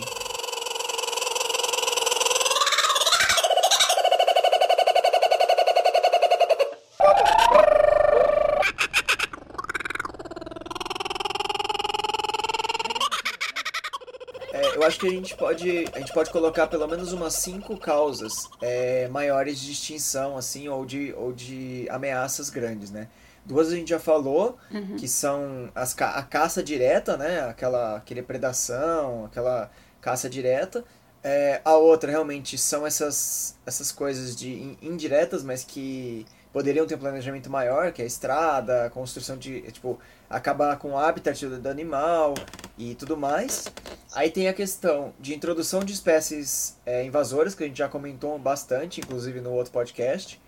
É, eu acho que a gente pode a gente pode colocar pelo menos umas cinco causas é, maiores de extinção assim ou de ou de ameaças grandes né? Duas a gente já falou que são as a caça direta né? Aquela aquele predação aquela caça direta. É, a outra realmente são essas essas coisas de in- indiretas mas que poderiam ter um planejamento maior que é a estrada a construção de tipo acabar com o habitat do, animal e tudo mais Aí tem a questão de introdução de espécies é, invasoras, que a gente já comentou bastante, inclusive no outro podcast,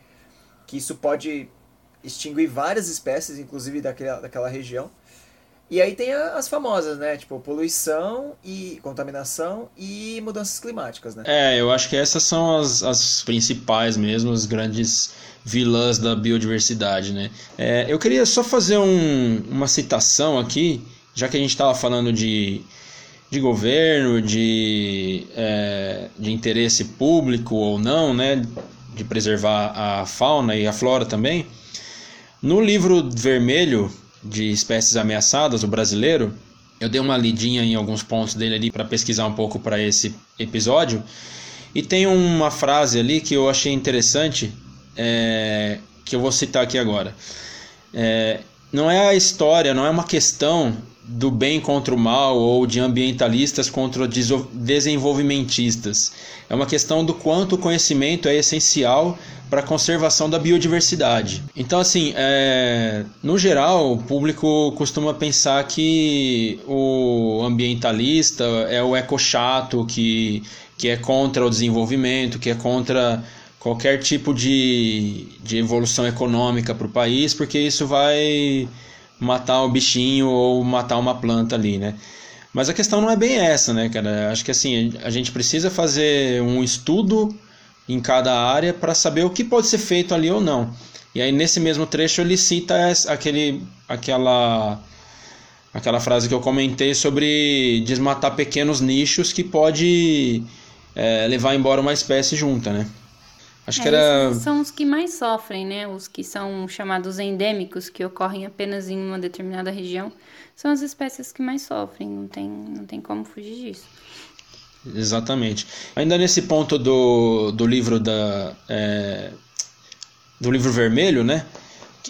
que isso pode extinguir várias espécies, inclusive daquela, daquela região. E aí tem as famosas, né? Tipo, poluição e contaminação e mudanças climáticas, né? É, eu acho que essas são as, as principais mesmo, as grandes vilãs da biodiversidade, né? É, eu queria só fazer um, uma citação aqui, já que a gente estava falando de, de governo, de, é, de interesse público ou não, né? De preservar a fauna e a flora também. No livro vermelho de espécies ameaçadas, o brasileiro, eu dei uma lidinha em alguns pontos dele ali para pesquisar um pouco para esse episódio. E tem uma frase ali que eu achei interessante, é, que eu vou citar aqui agora. É, não é a história, não é uma questão do bem contra o mal ou de ambientalistas contra desenvolvimentistas. É uma questão do quanto o conhecimento é essencial para a conservação da biodiversidade. Então, assim, é, no geral, o público costuma pensar que o ambientalista é o eco-chato, que, que é contra o desenvolvimento, que é contra qualquer tipo de, de evolução econômica para o país, porque isso vai matar o bichinho ou matar uma planta ali, né? Mas a questão não é bem essa, né, cara? Acho que assim, a gente precisa fazer um estudo em cada área para saber o que pode ser feito ali ou não. E aí nesse mesmo trecho ele cita aquele, aquela, aquela frase que eu comentei sobre desmatar pequenos nichos que pode é, levar embora uma espécie junta, né? Acho é, que era... São os que mais sofrem, né? Os que são chamados endêmicos, que ocorrem apenas em uma determinada região, são as espécies que mais sofrem, não tem, não tem como fugir disso. Exatamente. Ainda nesse ponto do, do livro da é, do livro vermelho, né?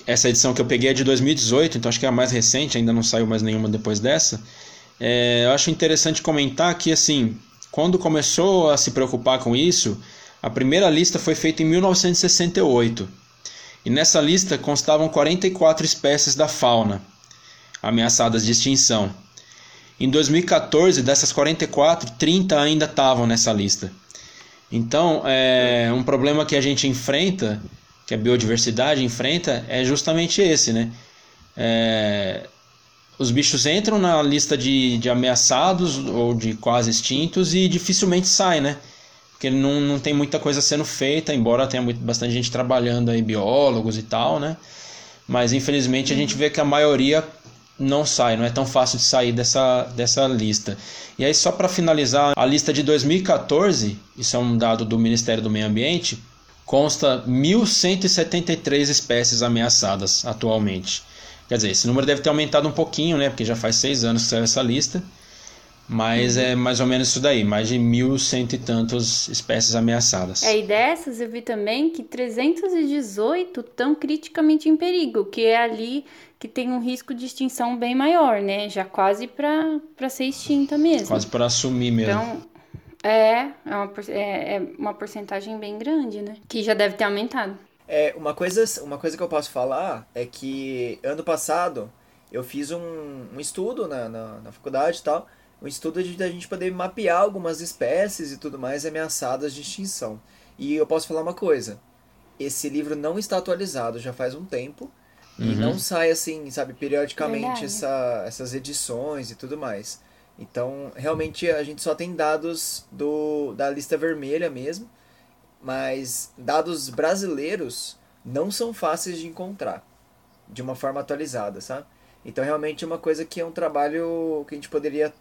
Essa edição que eu peguei é de 2018, então acho que é a mais recente, ainda não saiu mais nenhuma depois dessa. É, eu acho interessante comentar que assim, quando começou a se preocupar com isso, a primeira lista foi feita em 1968. E nessa lista constavam 44 espécies da fauna ameaçadas de extinção. Em 2014, dessas 44, 30 ainda estavam nessa lista. Então, é, um problema que a gente enfrenta, que a biodiversidade enfrenta, é justamente esse, né? É, os bichos entram na lista de, de ameaçados ou de quase extintos e dificilmente saem, né? Porque não, não tem muita coisa sendo feita, embora tenha muito, bastante gente trabalhando aí, biólogos e tal, né? Mas infelizmente a gente vê que a maioria não sai, não é tão fácil de sair dessa, dessa lista. E aí, só para finalizar, a lista de 2014, isso é um dado do Ministério do Meio Ambiente, consta 1.173 espécies ameaçadas atualmente. Quer dizer, esse número deve ter aumentado um pouquinho, né? Porque já faz seis anos que saiu essa lista. Mas é mais ou menos isso daí, mais de mil cento e tantas espécies ameaçadas. É, e dessas eu vi também que 318 estão criticamente em perigo, que é ali que tem um risco de extinção bem maior, né? Já quase para ser extinta mesmo. Quase para assumir mesmo. Então, é, é uma, é, é uma porcentagem bem grande, né? Que já deve ter aumentado. É, uma coisa, uma coisa que eu posso falar é que ano passado eu fiz um, um estudo na, na, na faculdade e tal, um estudo de a gente poder mapear algumas espécies e tudo mais ameaçadas de extinção. E eu posso falar uma coisa: esse livro não está atualizado já faz um tempo. Uhum. E não sai assim, sabe, periodicamente essa, essas edições e tudo mais. Então, realmente a gente só tem dados do, da lista vermelha mesmo, mas dados brasileiros não são fáceis de encontrar de uma forma atualizada, sabe? Então, realmente é uma coisa que é um trabalho que a gente poderia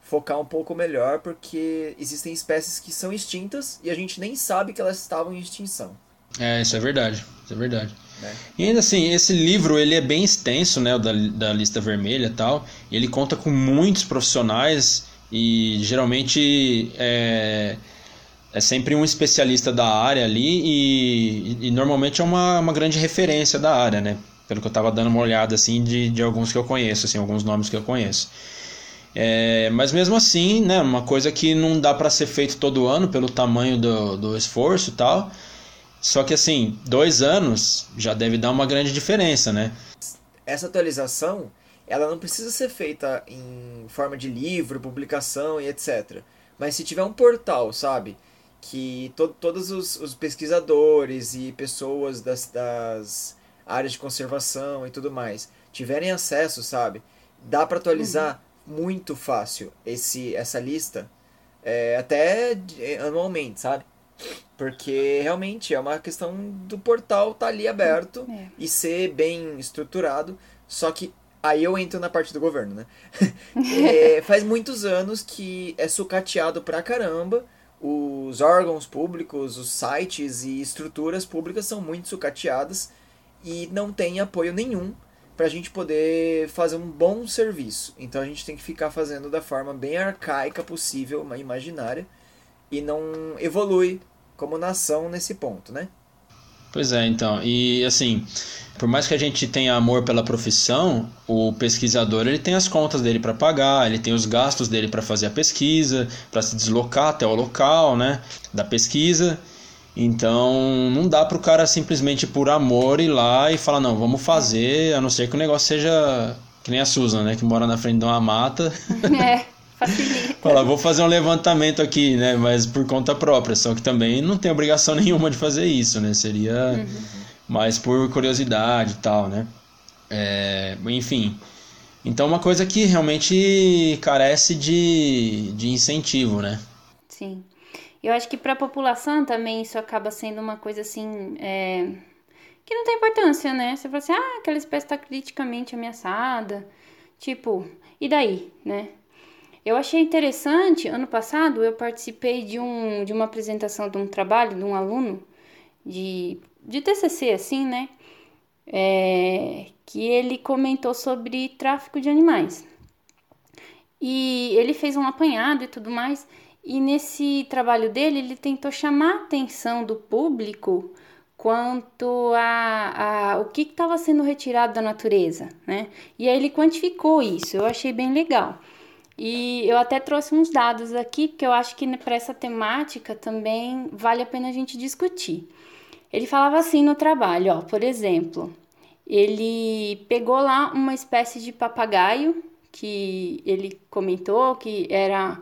focar um pouco melhor, porque existem espécies que são extintas e a gente nem sabe que elas estavam em extinção. É, isso é verdade, isso é verdade. É. E ainda assim, esse livro ele é bem extenso, né, o da, da lista vermelha e tal, e ele conta com muitos profissionais e geralmente é, é sempre um especialista da área ali e, e, normalmente é uma, uma grande referência da área, né, pelo que eu estava dando uma olhada assim de, de alguns que eu conheço, assim, alguns nomes que eu conheço. É, mas mesmo assim, né, uma coisa que não dá para ser feito todo ano pelo tamanho do, do esforço e tal. Só que assim, dois anos já deve dar uma grande diferença, né? Essa atualização, ela não precisa ser feita em forma de livro, publicação e etc. Mas se tiver um portal, sabe? Que to todos os, os, pesquisadores e pessoas das, das áreas de conservação e tudo mais tiverem acesso, sabe? dá para atualizar muito fácil esse essa lista, é, até de- anualmente, sabe? Porque realmente é uma questão do portal estar ali aberto É. e ser bem estruturado. Só que aí eu entro na parte do governo, né? É, faz muitos anos que é sucateado pra caramba. Os órgãos públicos, os sites e estruturas públicas são muito sucateadas e não tem apoio nenhum pra gente poder fazer um bom serviço. Então a gente tem que ficar fazendo da forma bem arcaica possível, imaginária, e não evolui como nação nesse ponto, né? Pois é, então. E assim, por mais que a gente tenha amor pela profissão, o pesquisador ele tem as contas dele para pagar, ele tem os gastos dele para fazer a pesquisa, para se deslocar até o local, né, da pesquisa. Então, não dá pro cara simplesmente por amor ir lá e falar não, vamos fazer, a não ser que o negócio seja que nem a Susan, né, que mora na frente de uma mata. É, facilita. Fala, vou fazer um levantamento aqui, né? Mas por conta própria. Só que também não tem obrigação nenhuma de fazer isso, né? Seria mais por curiosidade e tal, né? É, enfim. Então, uma coisa que realmente carece de, de incentivo, né? Sim. Eu acho que para a população também isso acaba sendo uma coisa assim. é, que não tem importância, né? Você fala assim, ah, aquela espécie está criticamente ameaçada. Tipo, e daí, né? Eu achei interessante, ano passado eu participei de, um, de uma apresentação de um trabalho de um aluno de, de TCC, assim, né? É, que ele comentou sobre tráfico de animais. E ele fez um apanhado e tudo mais. E nesse trabalho dele, ele tentou chamar a atenção do público quanto a, a o que estava sendo retirado da natureza, né? E aí ele quantificou isso, eu achei bem legal. E eu até trouxe uns dados aqui, porque eu acho que para essa temática também vale a pena a gente discutir. Ele falava assim no trabalho, ó, por exemplo, ele pegou lá uma espécie de papagaio que ele comentou que era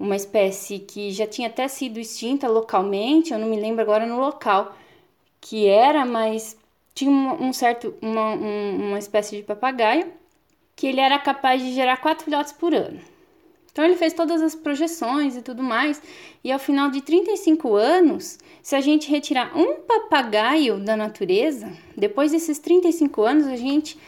uma espécie que já tinha até sido extinta localmente, eu não me lembro agora no local que era, mas tinha um, certo uma, um, uma espécie de papagaio que ele era capaz de gerar quatro filhotes por ano. Então ele fez todas as projeções e tudo mais, e ao final de 35 anos, se a gente retirar um papagaio da natureza, depois desses 35 anos a gente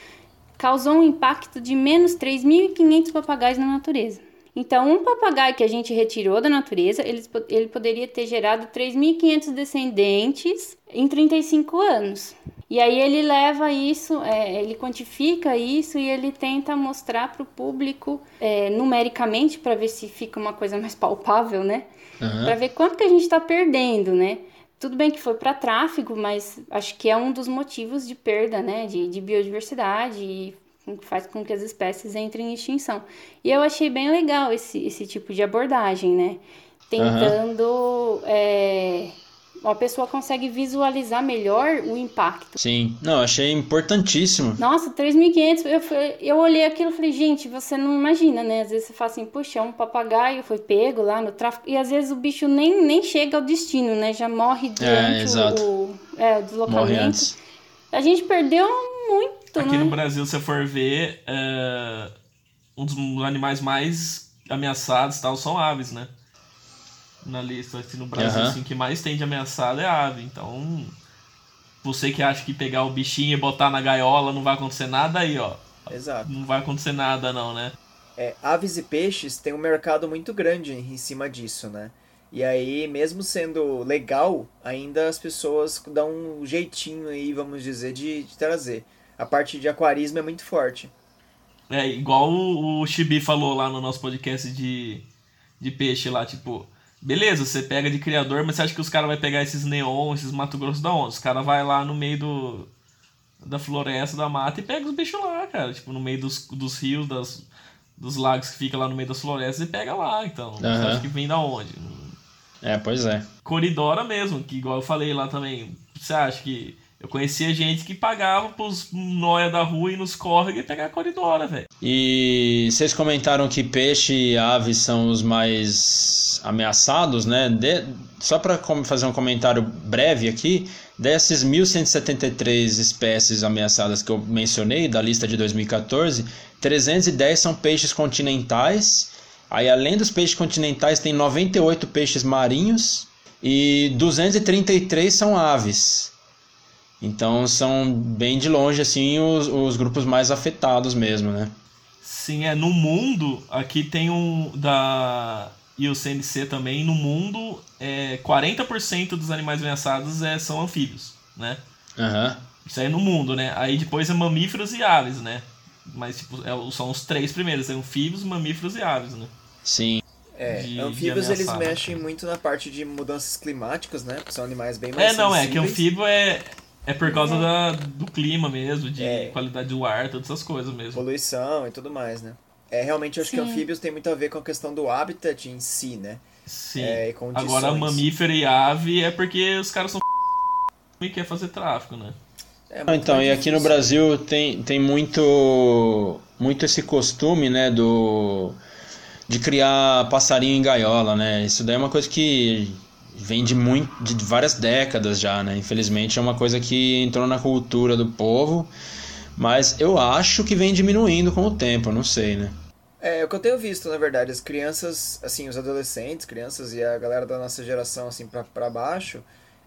causou um impacto de menos 3.500 papagaios na natureza. Então, um papagaio que a gente retirou da natureza, ele, ele poderia ter gerado 3.500 descendentes em 35 anos. E aí ele leva isso, é, ele quantifica isso e ele tenta mostrar para o público é, numericamente para ver se fica uma coisa mais palpável, né? Aham. Para ver quanto que a gente está perdendo, né? Tudo bem que foi para tráfego, mas acho que é um dos motivos de perda, né? De, de biodiversidade e faz com que as espécies entrem em extinção. E eu achei bem legal esse, esse tipo de abordagem, né? Tentando. é, a pessoa consegue visualizar melhor o impacto. Sim. Não, achei importantíssimo. Nossa, 3.500, eu, fui- eu olhei aquilo e falei, gente, você não imagina, né? Às vezes você fala assim, puxa, é um papagaio, foi pego lá no tráfico, e às vezes o bicho nem, nem chega ao destino, né? Já morre durante exato. o, é, o Morre deslocamento. antes. A gente perdeu muito, Aqui né? no Brasil, se você for ver, é, um dos animais mais ameaçados tal, são aves, né? Na lista aqui no Brasil, Aham. assim, que mais tem de ameaçado é ave. Então, você que acha que pegar o bichinho e botar na gaiola não vai acontecer nada, aí, ó. Exato. Não vai acontecer nada, não, né? É, aves e peixes têm um mercado muito grande em cima disso, né? E aí, mesmo sendo legal, ainda as pessoas dão um jeitinho aí, vamos dizer, de, de trazer. A parte de aquarismo é muito forte. É, igual o, o Chibi falou lá no nosso podcast de, de peixe lá, tipo, beleza, você pega de criador, mas você acha que os caras vão pegar esses neon, esses Mato Grosso da onde? Os caras vai lá no meio do, da floresta, da mata e pega os bichos lá, cara. Tipo, no meio dos, dos rios, das, dos lagos que fica lá no meio das florestas e pega lá, então. Você Aham. acha que vem da onde? É, pois é. Coridora mesmo, que igual eu falei lá também. Você acha que Eu conhecia gente que pagava pros noia da rua e nos córregos e pegar a coridora, velho. E vocês comentaram que peixe e aves são os mais ameaçados, né? De... Só para fazer um comentário breve aqui, dessas 1.173 espécies ameaçadas que eu mencionei da lista de 2014, 310 são peixes continentais. Aí, além dos peixes continentais, tem 98 peixes marinhos e 233 são aves. Então são bem de longe assim os, os grupos mais afetados mesmo, né? Sim, é no mundo, aqui tem um da e o CNC também, no mundo, é, 40% dos animais ameaçados é, são anfíbios, né? Uhum. Isso aí é no mundo, né? Aí depois é mamíferos e aves, né? Mas tipo, é, são os três primeiros, é anfíbios, mamíferos e aves, né? Sim. É, de- anfíbios de eles ameaçar, mexem né? muito na parte de mudanças climáticas, né? Porque são animais bem mais É, não, é que sensíveis. anfíbio é, é por causa da, do clima mesmo, de É. qualidade do ar, todas essas coisas mesmo. poluição e tudo mais, né? É, realmente eu acho que Sim. anfíbios tem muito a ver com a questão do habitat em si, né? Sim. É, e. Agora, mamífero e ave é porque os caras são e quer fazer tráfico, né? É, Ah, muito Então, e aqui no. Brasil tem, tem muito, muito esse costume, né, do, de criar passarinho em gaiola, né? Isso daí é uma coisa que vem de, muito, de várias décadas já, né? Infelizmente é uma coisa que entrou na cultura do povo, mas eu acho que vem diminuindo com o tempo, eu não sei, né? É, o que eu tenho visto, na verdade, as crianças, assim, os adolescentes, crianças e a galera da nossa geração, assim, pra, pra baixo,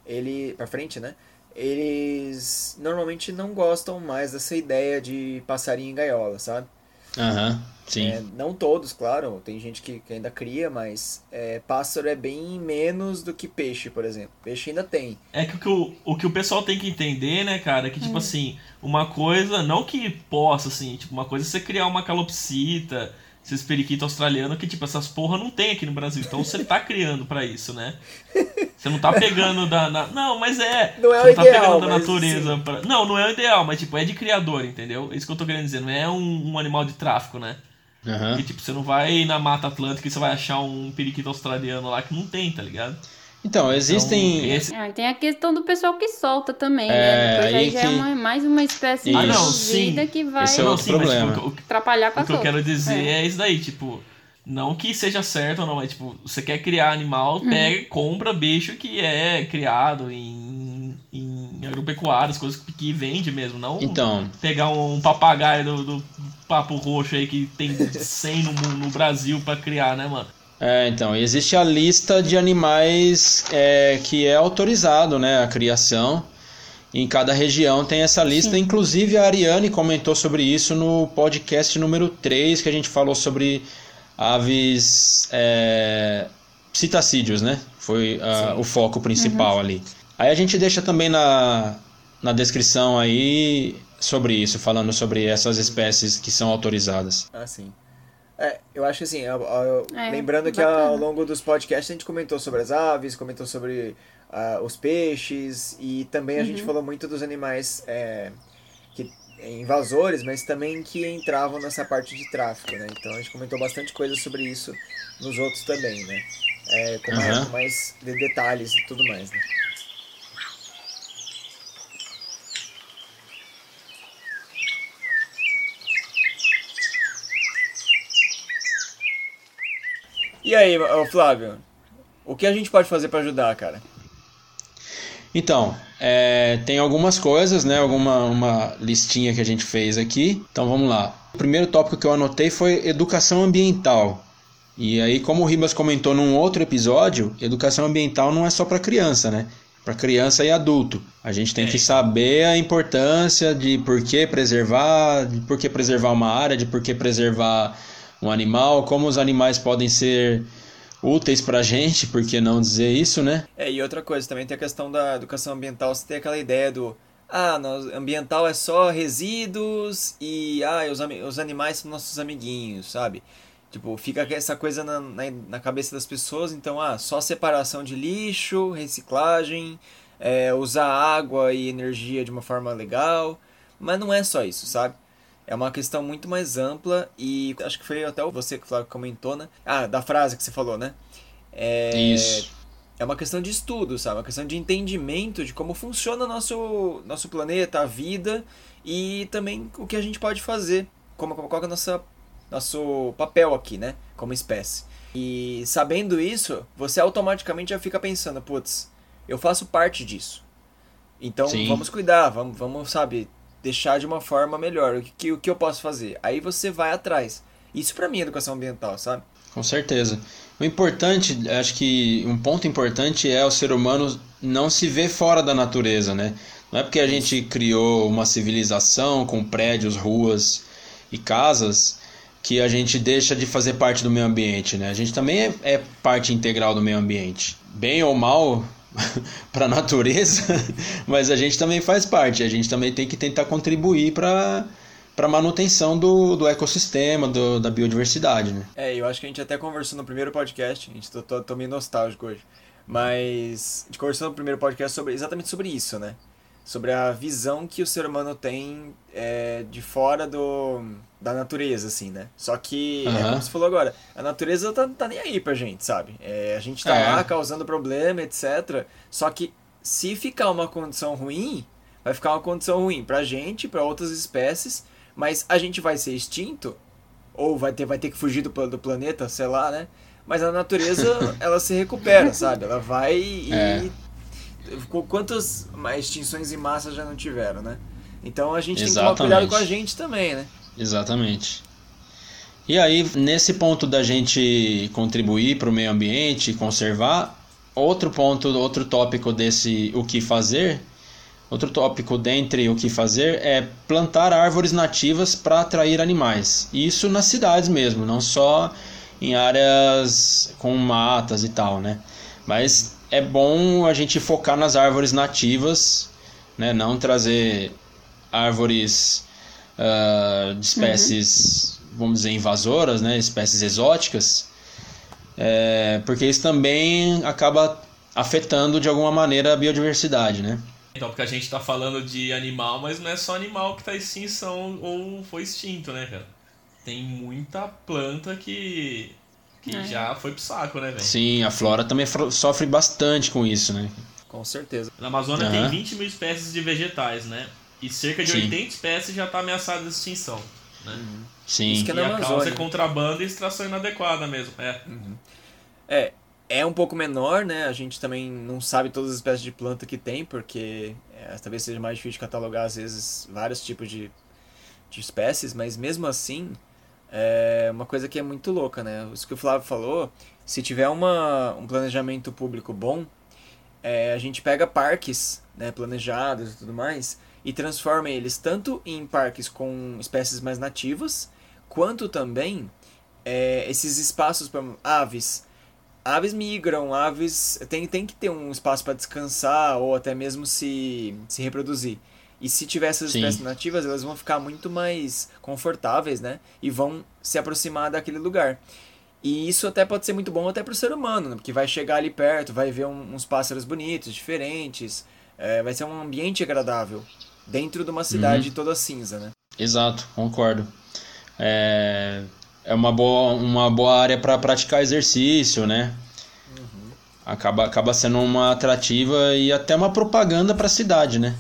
ele, pra frente, né? Eles normalmente não gostam mais dessa ideia de passarinho em gaiola, sabe? Aham, sim. É, não todos, claro, tem gente que, que ainda cria, mas é, pássaro é bem menos do que peixe, por exemplo. Peixe ainda tem. É que o que o, o que o pessoal tem que entender, né, cara, é que, tipo assim, uma coisa, não que possa, assim, tipo, uma coisa é você criar uma calopsita, esses periquitos australianos, que, tipo, essas porra não tem aqui no Brasil. Então você tá criando pra isso, né? Você não tá pegando da. na- Não, mas é. Não é você o não tá ideal, pegando da natureza. Pra... Não, não é o ideal, mas, tipo, é de criador, entendeu? É isso que eu tô querendo dizer. Não é um, um animal de tráfico, né? Aham. Porque, tipo, você não vai na Mata Atlântica e você vai achar um periquito australiano lá que não tem, tá ligado? Então, existem. Então, esse- Ah, tem a questão do pessoal que solta também, É, né? Depois aí aí já é que- uma- mais uma espécie Isso. Ah, não, reduzida sim. que vai Esse é Não, outro sim, mas, problema. tipo, o que- atrapalhar com a O que eu quero dizer É. é. isso daí, tipo, não que seja certo ou não, mas tipo, você quer criar animal, Uhum. pega e compra bicho que é criado em, em agropecuárias, coisas que, que vende mesmo, não Então, pegar um papagaio do, do papo roxo aí que tem 100 no, no Brasil pra criar, né, mano? É, então, existe a lista de animais é, que é autorizado, né, a criação. Em cada região tem essa lista. Inclusive, a Ariane comentou sobre isso no podcast número 3, que a gente falou sobre aves é, citacídeos, né? Foi ah, o foco principal ali. Aí a gente deixa também na, na descrição aí sobre isso, falando sobre essas espécies que são autorizadas. Ah, sim. É, eu acho que assim, a- a- É, lembrando que bacana. ao longo dos podcasts a gente comentou sobre as aves, comentou sobre ah, os peixes e também a gente Uhum. falou muito dos animais é, que, invasores, mas também que entravam nessa parte de tráfico, né? Então a gente comentou bastante coisa sobre isso nos outros também, né? É, com, mais, com mais de detalhes e tudo mais, né? E aí, Flávio, o que a gente pode fazer para ajudar, cara? Então, é, tem algumas coisas, né? Alguma uma listinha que a gente fez aqui. Então vamos lá. O primeiro tópico que eu anotei foi educação ambiental. E aí, como o Ribas comentou num outro episódio, educação ambiental não é só para criança, né? Para criança e adulto. A gente tem É. que saber a importância de por que preservar, de por que preservar uma área, de por que preservar um animal, como os animais podem ser úteis pra gente, por que não dizer isso, né? É, e outra coisa, também tem a questão da educação ambiental, você tem aquela ideia do ah, nós, ambiental é só resíduos e ah, os, os animais são nossos amiguinhos, sabe? Tipo, fica essa coisa na, na, na cabeça das pessoas, então, ah, só separação de lixo, reciclagem, é, usar água e energia de uma forma legal, mas não é só isso, sabe? É uma questão muito mais ampla e acho que foi até você que Flávio comentou, né? Ah, da frase que você falou, né? É, Isso. é uma questão de estudo, sabe? Uma questão de entendimento de como funciona nosso nosso planeta, a vida e também o que a gente pode fazer, como qual é o nosso nosso papel aqui, né, como espécie. E sabendo isso, você automaticamente já fica pensando, putz, eu faço parte disso. Então Sim. vamos cuidar, vamos, vamos, sabe, deixar de uma forma melhor. O que, o que eu posso fazer? Aí você vai atrás. Isso pra mim é educação ambiental, sabe? Com certeza. O importante, acho que um ponto importante é o ser humano não se ver fora da natureza, né? Não é porque a gente criou uma civilização com prédios, ruas e casas que a gente deixa de fazer parte do meio ambiente, né? A gente também é, é parte integral do meio ambiente. Bem ou mal para a natureza, mas a gente também faz parte. A gente também tem que tentar contribuir para para manutenção do, do ecossistema, do, da biodiversidade, né? É, eu acho que a gente até conversou no primeiro podcast, a gente tô, tô, tô meio nostálgico hoje, mas a gente conversou no primeiro podcast sobre, exatamente sobre isso, né? Sobre a visão que o ser humano tem é, de fora do, da natureza, assim, né? Só que, é Aham. como você falou agora, a natureza tá, tá nem aí pra gente, sabe? É, a gente tá É. lá causando problema, etc. Só que se ficar uma condição ruim, vai ficar uma condição ruim pra gente, pra outras espécies, mas a gente vai ser extinto, ou vai ter, vai ter que fugir do, do planeta, sei lá, né? Mas a natureza, ela se recupera, sabe? Ela vai e... É. Qu- Quantas extinções em massa já não tiveram, né? Então a gente tem que tomar Exatamente. cuidado com a gente também, né? Exatamente. E aí, nesse ponto da gente contribuir para o meio ambiente, conservar, outro ponto, outro tópico desse o que fazer, outro tópico dentre o que fazer é plantar árvores nativas para atrair animais. Isso nas cidades mesmo, não só em áreas com matas e tal, né? Mas é bom a gente focar nas árvores nativas, né? Não trazer árvores ah, de espécies, vamos dizer, invasoras, né? espécies exóticas, é, porque isso também acaba afetando de alguma maneira a biodiversidade, né? Então, porque a gente tá falando de animal, mas não é só animal que tá em extinção ou foi extinto, né, cara? Tem muita planta que, que É. já foi pro saco, né, velho? Sim, a flora também sofre bastante com isso, né? Com certeza. Na Amazônia Aham. tem 20 mil espécies de vegetais, né? E cerca de Sim. 80 espécies já tá ameaçadas de extinção. Né? Sim, Isso que é E a causa é contrabando e extração inadequada mesmo. É. É, é um pouco menor, né? A gente também não sabe todas as espécies de planta que tem, porque é, talvez seja mais difícil de catalogar, às vezes, vários tipos de, de espécies, mas mesmo assim, é uma coisa que é muito louca, né? Isso que o Flávio falou, se tiver uma, um planejamento público bom, é, a gente pega parques né, planejados e tudo mais e transforma eles tanto em parques com espécies mais nativas, quanto também é, esses espaços para aves. Aves migram, aves tem, tem que ter um espaço para descansar ou até mesmo se, se reproduzir. E se tiver essas Sim. espécies nativas, elas vão ficar muito mais confortáveis, né? E vão se aproximar daquele lugar. E isso até pode ser muito bom até para o ser humano, né? porque vai chegar ali perto, vai ver um- uns pássaros bonitos, diferentes, é, vai ser um ambiente agradável dentro de uma cidade toda cinza, né? exato, concordo. É, é uma boa, uma boa área para praticar exercício, né? Acaba, acaba sendo uma atrativa e até uma propaganda para a cidade, né?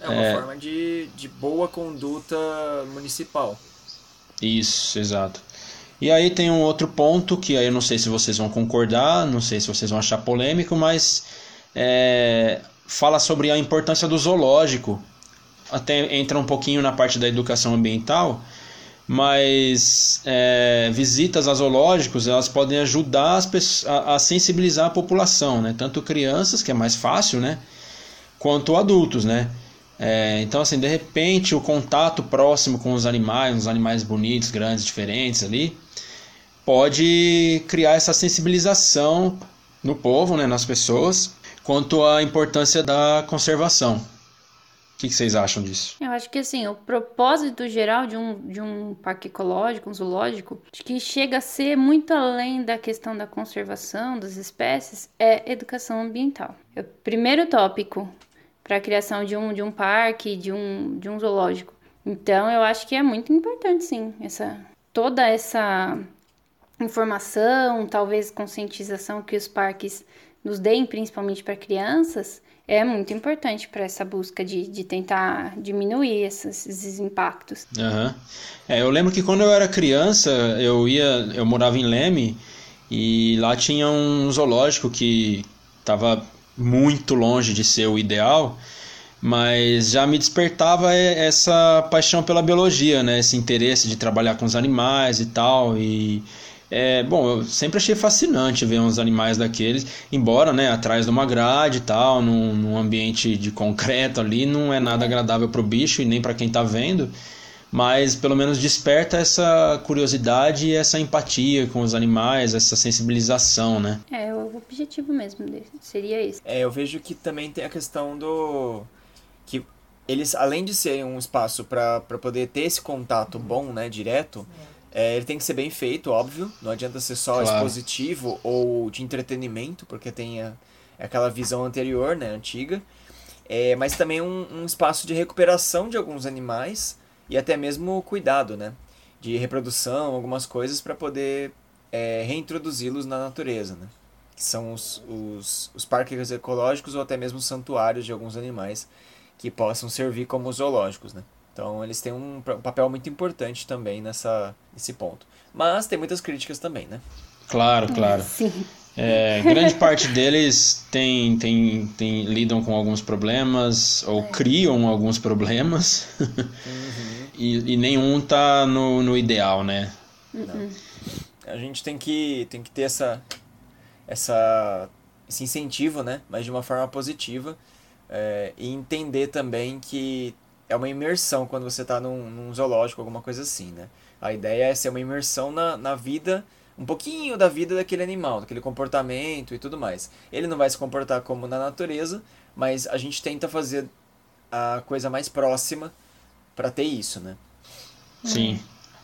É uma forma de, de boa conduta municipal. Isso, exato. E aí tem um outro ponto que aí eu não sei se vocês vão concordar, não sei se vocês vão achar polêmico, mas é, fala sobre a importância do zoológico. Até entra um pouquinho na parte da educação ambiental, mas é, visitas a zoológicos elas podem ajudar as pessoas a, a sensibilizar a população, né? Tanto crianças, que é mais fácil, né? Quanto adultos, né? É, então, assim, de repente, o contato próximo com os animais, uns animais bonitos, grandes, diferentes ali, pode criar essa sensibilização no povo, né, nas pessoas, quanto à importância da conservação. O que, vocês acham disso? Eu acho que assim, o propósito geral de um, de um parque ecológico, um zoológico, que chega a ser muito além da questão da conservação das espécies, é educação ambiental. É o primeiro tópico para a criação de um, de um parque, de um, de um zoológico. Então, eu acho que é muito importante, sim, essa, toda essa informação, talvez conscientização que os parques nos deem, principalmente para crianças, é muito importante para essa busca de, de tentar diminuir esses, esses impactos. Uhum. É, eu lembro que quando eu era criança, eu ia, eu morava em Leme e lá tinha um zoológico que estava muito longe de ser o ideal, mas já me despertava essa paixão pela biologia, né? Esse interesse de trabalhar com os animais e tal e é, bom, eu sempre achei fascinante ver uns animais daqueles, embora, né, atrás de uma grade e tal, num, num ambiente de concreto ali, não é nada agradável para o bicho e nem para quem está vendo, mas pelo menos desperta essa curiosidade e essa empatia com os animais, essa sensibilização, né? É, o objetivo mesmo dele seria esse. É, eu vejo que também tem a questão do que eles, além de serem um espaço para poder ter esse contato bom, né, direto, é, ele tem que ser bem feito, óbvio. Não adianta ser só claro. expositivo ou de entretenimento, porque tem a, aquela visão anterior, né, antiga. É, mas também um, um espaço de recuperação de alguns animais e até mesmo cuidado, né? De reprodução, algumas coisas para poder é, reintroduzi-los na natureza, né? Que são os, os, os parques ecológicos ou até mesmo santuários de alguns animais que possam servir como zoológicos, né? Então eles têm um, um papel muito importante também nessa, nesse ponto. Mas tem muitas críticas também, né? Claro, claro. Sim. É, grande parte deles tem, tem, tem, lidam com alguns problemas ou é. criam alguns problemas uhum. e, e, nenhum tá no, no ideal, né? Uhum. A gente tem que, tem que ter essa, essa, esse incentivo, né? Mas de uma forma positiva é, e entender também que é uma imersão quando você está num, num, zoológico, alguma coisa assim, né? A ideia é ser uma imersão na, na vida, um pouquinho da vida daquele animal, daquele comportamento e tudo mais. Ele não vai se comportar como na natureza, mas a gente tenta fazer a coisa mais próxima para ter isso, né? Sim.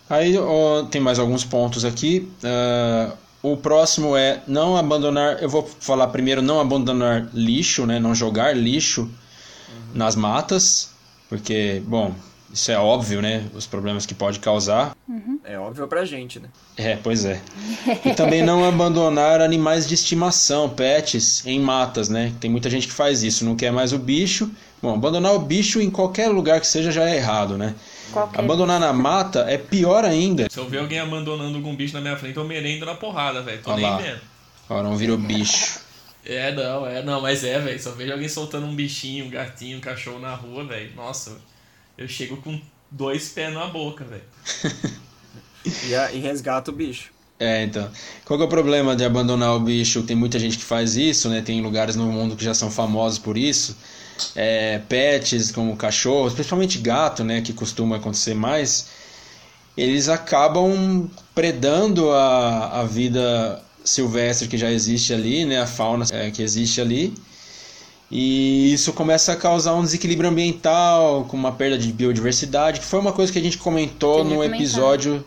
Aí ó, tem mais alguns pontos aqui. Uh, o próximo é não abandonar. Eu vou falar primeiro não abandonar lixo, né? Não jogar lixo uhum. nas matas. Porque, bom, isso é óbvio, né? Os problemas que pode causar. Uhum. É óbvio pra gente, né? É, pois é. E também não abandonar animais de estimação, pets, em matas, né? Tem muita gente que faz isso, não quer mais o bicho. Bom, abandonar o bicho em qualquer lugar que seja já é errado, né? Qualquer abandonar bicho. na mata é pior ainda. Se eu ver alguém abandonando algum bicho na minha frente, eu merendo na porrada, velho. Tô Olha nem lá. vendo. Ó, não virou bicho. É, não, é, não, mas é, velho. Só vejo alguém soltando um bichinho, um gatinho, um cachorro na rua, velho. Nossa, eu chego com dois pés na boca, velho. E, e resgata o bicho. É, então. Qual que é o problema de abandonar o bicho? Tem muita gente que faz isso, né? Tem lugares no mundo que já são famosos por isso. É, pets, como cachorros, principalmente gato, né? Que costuma acontecer mais. Eles acabam predando a, a vida silvestre que já existe ali, né? A fauna é, que existe ali. E isso começa a causar um desequilíbrio ambiental, com uma perda de biodiversidade, que foi uma coisa que a gente comentou no episódio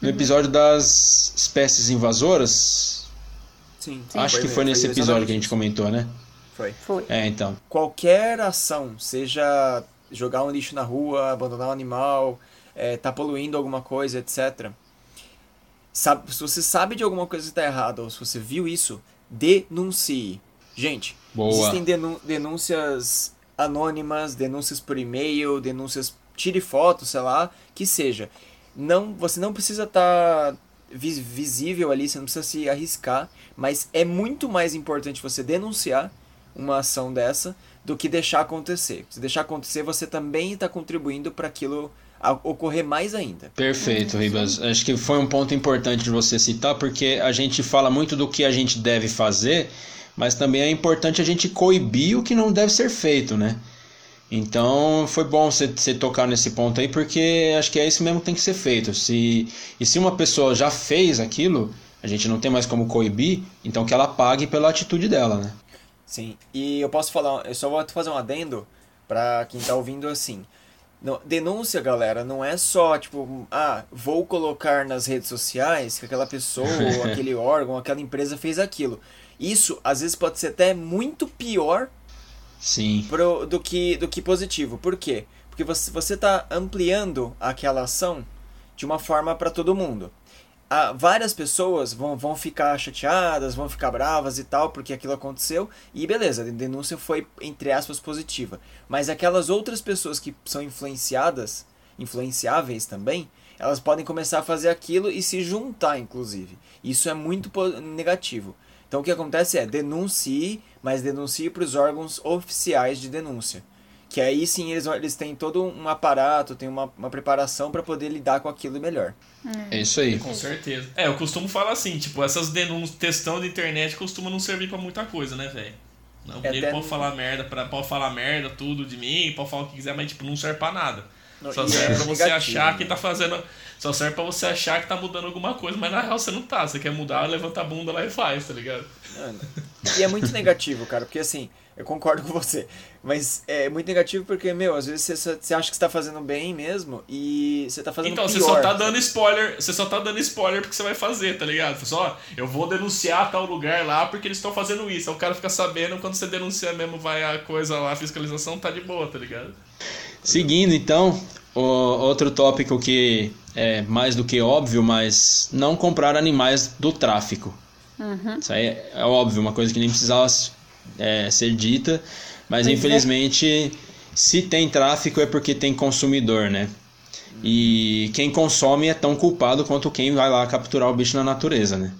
no episódio das espécies invasoras. Sim. Acho que foi nesse exatamente episódio que a gente comentou, né? Foi. Foi. É, então. Qualquer ação, seja jogar um lixo na rua, abandonar um animal, é, tá poluindo alguma coisa, etc. Sabe, se você sabe de alguma coisa que está errada ou se você viu isso, denuncie. Gente, Boa. existem denun- denúncias anônimas, denúncias por e-mail, denúncias tire foto, sei lá, que seja. Não, você não precisa estar visível ali, você não precisa se arriscar, mas é muito mais importante você denunciar uma ação dessa do que deixar acontecer. Se deixar acontecer, você também está contribuindo para aquilo ocorrer mais ainda. Perfeito, Ribas. Acho que foi um ponto importante de você citar, porque a gente fala muito do que a gente deve fazer, mas também é importante a gente coibir o que não deve ser feito, né? Então foi bom você, você tocar nesse ponto aí, porque acho que é isso mesmo que tem que ser feito. Se, e se uma pessoa já fez aquilo, a gente não tem mais como coibir, então que ela pague pela atitude dela, né? Sim. E eu posso falar, eu só vou fazer um adendo para quem tá ouvindo assim. Não- denúncia, galera, não é só tipo, ah, vou colocar nas redes sociais que aquela pessoa, ou aquele órgão, aquela empresa fez aquilo. Isso às vezes pode ser até muito pior Sim. pro, do, que, do que positivo. Por quê? Porque você, você tá ampliando aquela ação de uma forma para todo mundo. A, várias pessoas vão, vão ficar chateadas, vão ficar bravas e tal, porque aquilo aconteceu, e beleza, a denúncia foi, entre aspas, positiva. Mas aquelas outras pessoas que são influenciadas, influenciáveis também, elas podem começar a fazer aquilo e se juntar, inclusive. Isso é muito negativo. Então o que acontece é denuncie, mas denuncie para os órgãos oficiais de denúncia. Que aí sim eles, eles têm todo um aparato, tem uma, uma preparação para poder lidar com aquilo melhor. É isso aí. Com certeza. É, eu costumo falar assim, tipo, essas denúncias, testão de internet costuma não servir para muita coisa, né, velho? Não, é até... pode falar merda, pra, pode falar merda, tudo de mim, pode falar o que quiser, mas tipo, não serve pra nada. Não, Só serve é pra você negativo, achar né? que tá fazendo. Só serve pra você achar que tá mudando alguma coisa, mas na real você não tá. Você quer mudar, levanta a bunda lá e faz, tá ligado? E é muito negativo, cara, porque assim, eu concordo com você. Mas é muito negativo porque, meu, às vezes você, você acha que está fazendo bem mesmo e você está fazendo então, pior. Então, você só tá dando spoiler, você só tá dando spoiler porque você vai fazer, tá ligado? Só, eu vou denunciar tal lugar lá porque eles estão fazendo isso. Aí o cara fica sabendo, quando você denuncia mesmo, vai a coisa lá, a fiscalização tá de boa, tá ligado? Seguindo, então, o, outro tópico que é mais do que óbvio, mas não comprar animais do tráfico. Uhum. Isso aí é, é óbvio, uma coisa que nem precisava é, ser dita, mas pois é. infelizmente, é. se tem tráfico é porque tem consumidor, né? E quem consome é tão culpado quanto quem vai lá capturar o bicho na natureza, né?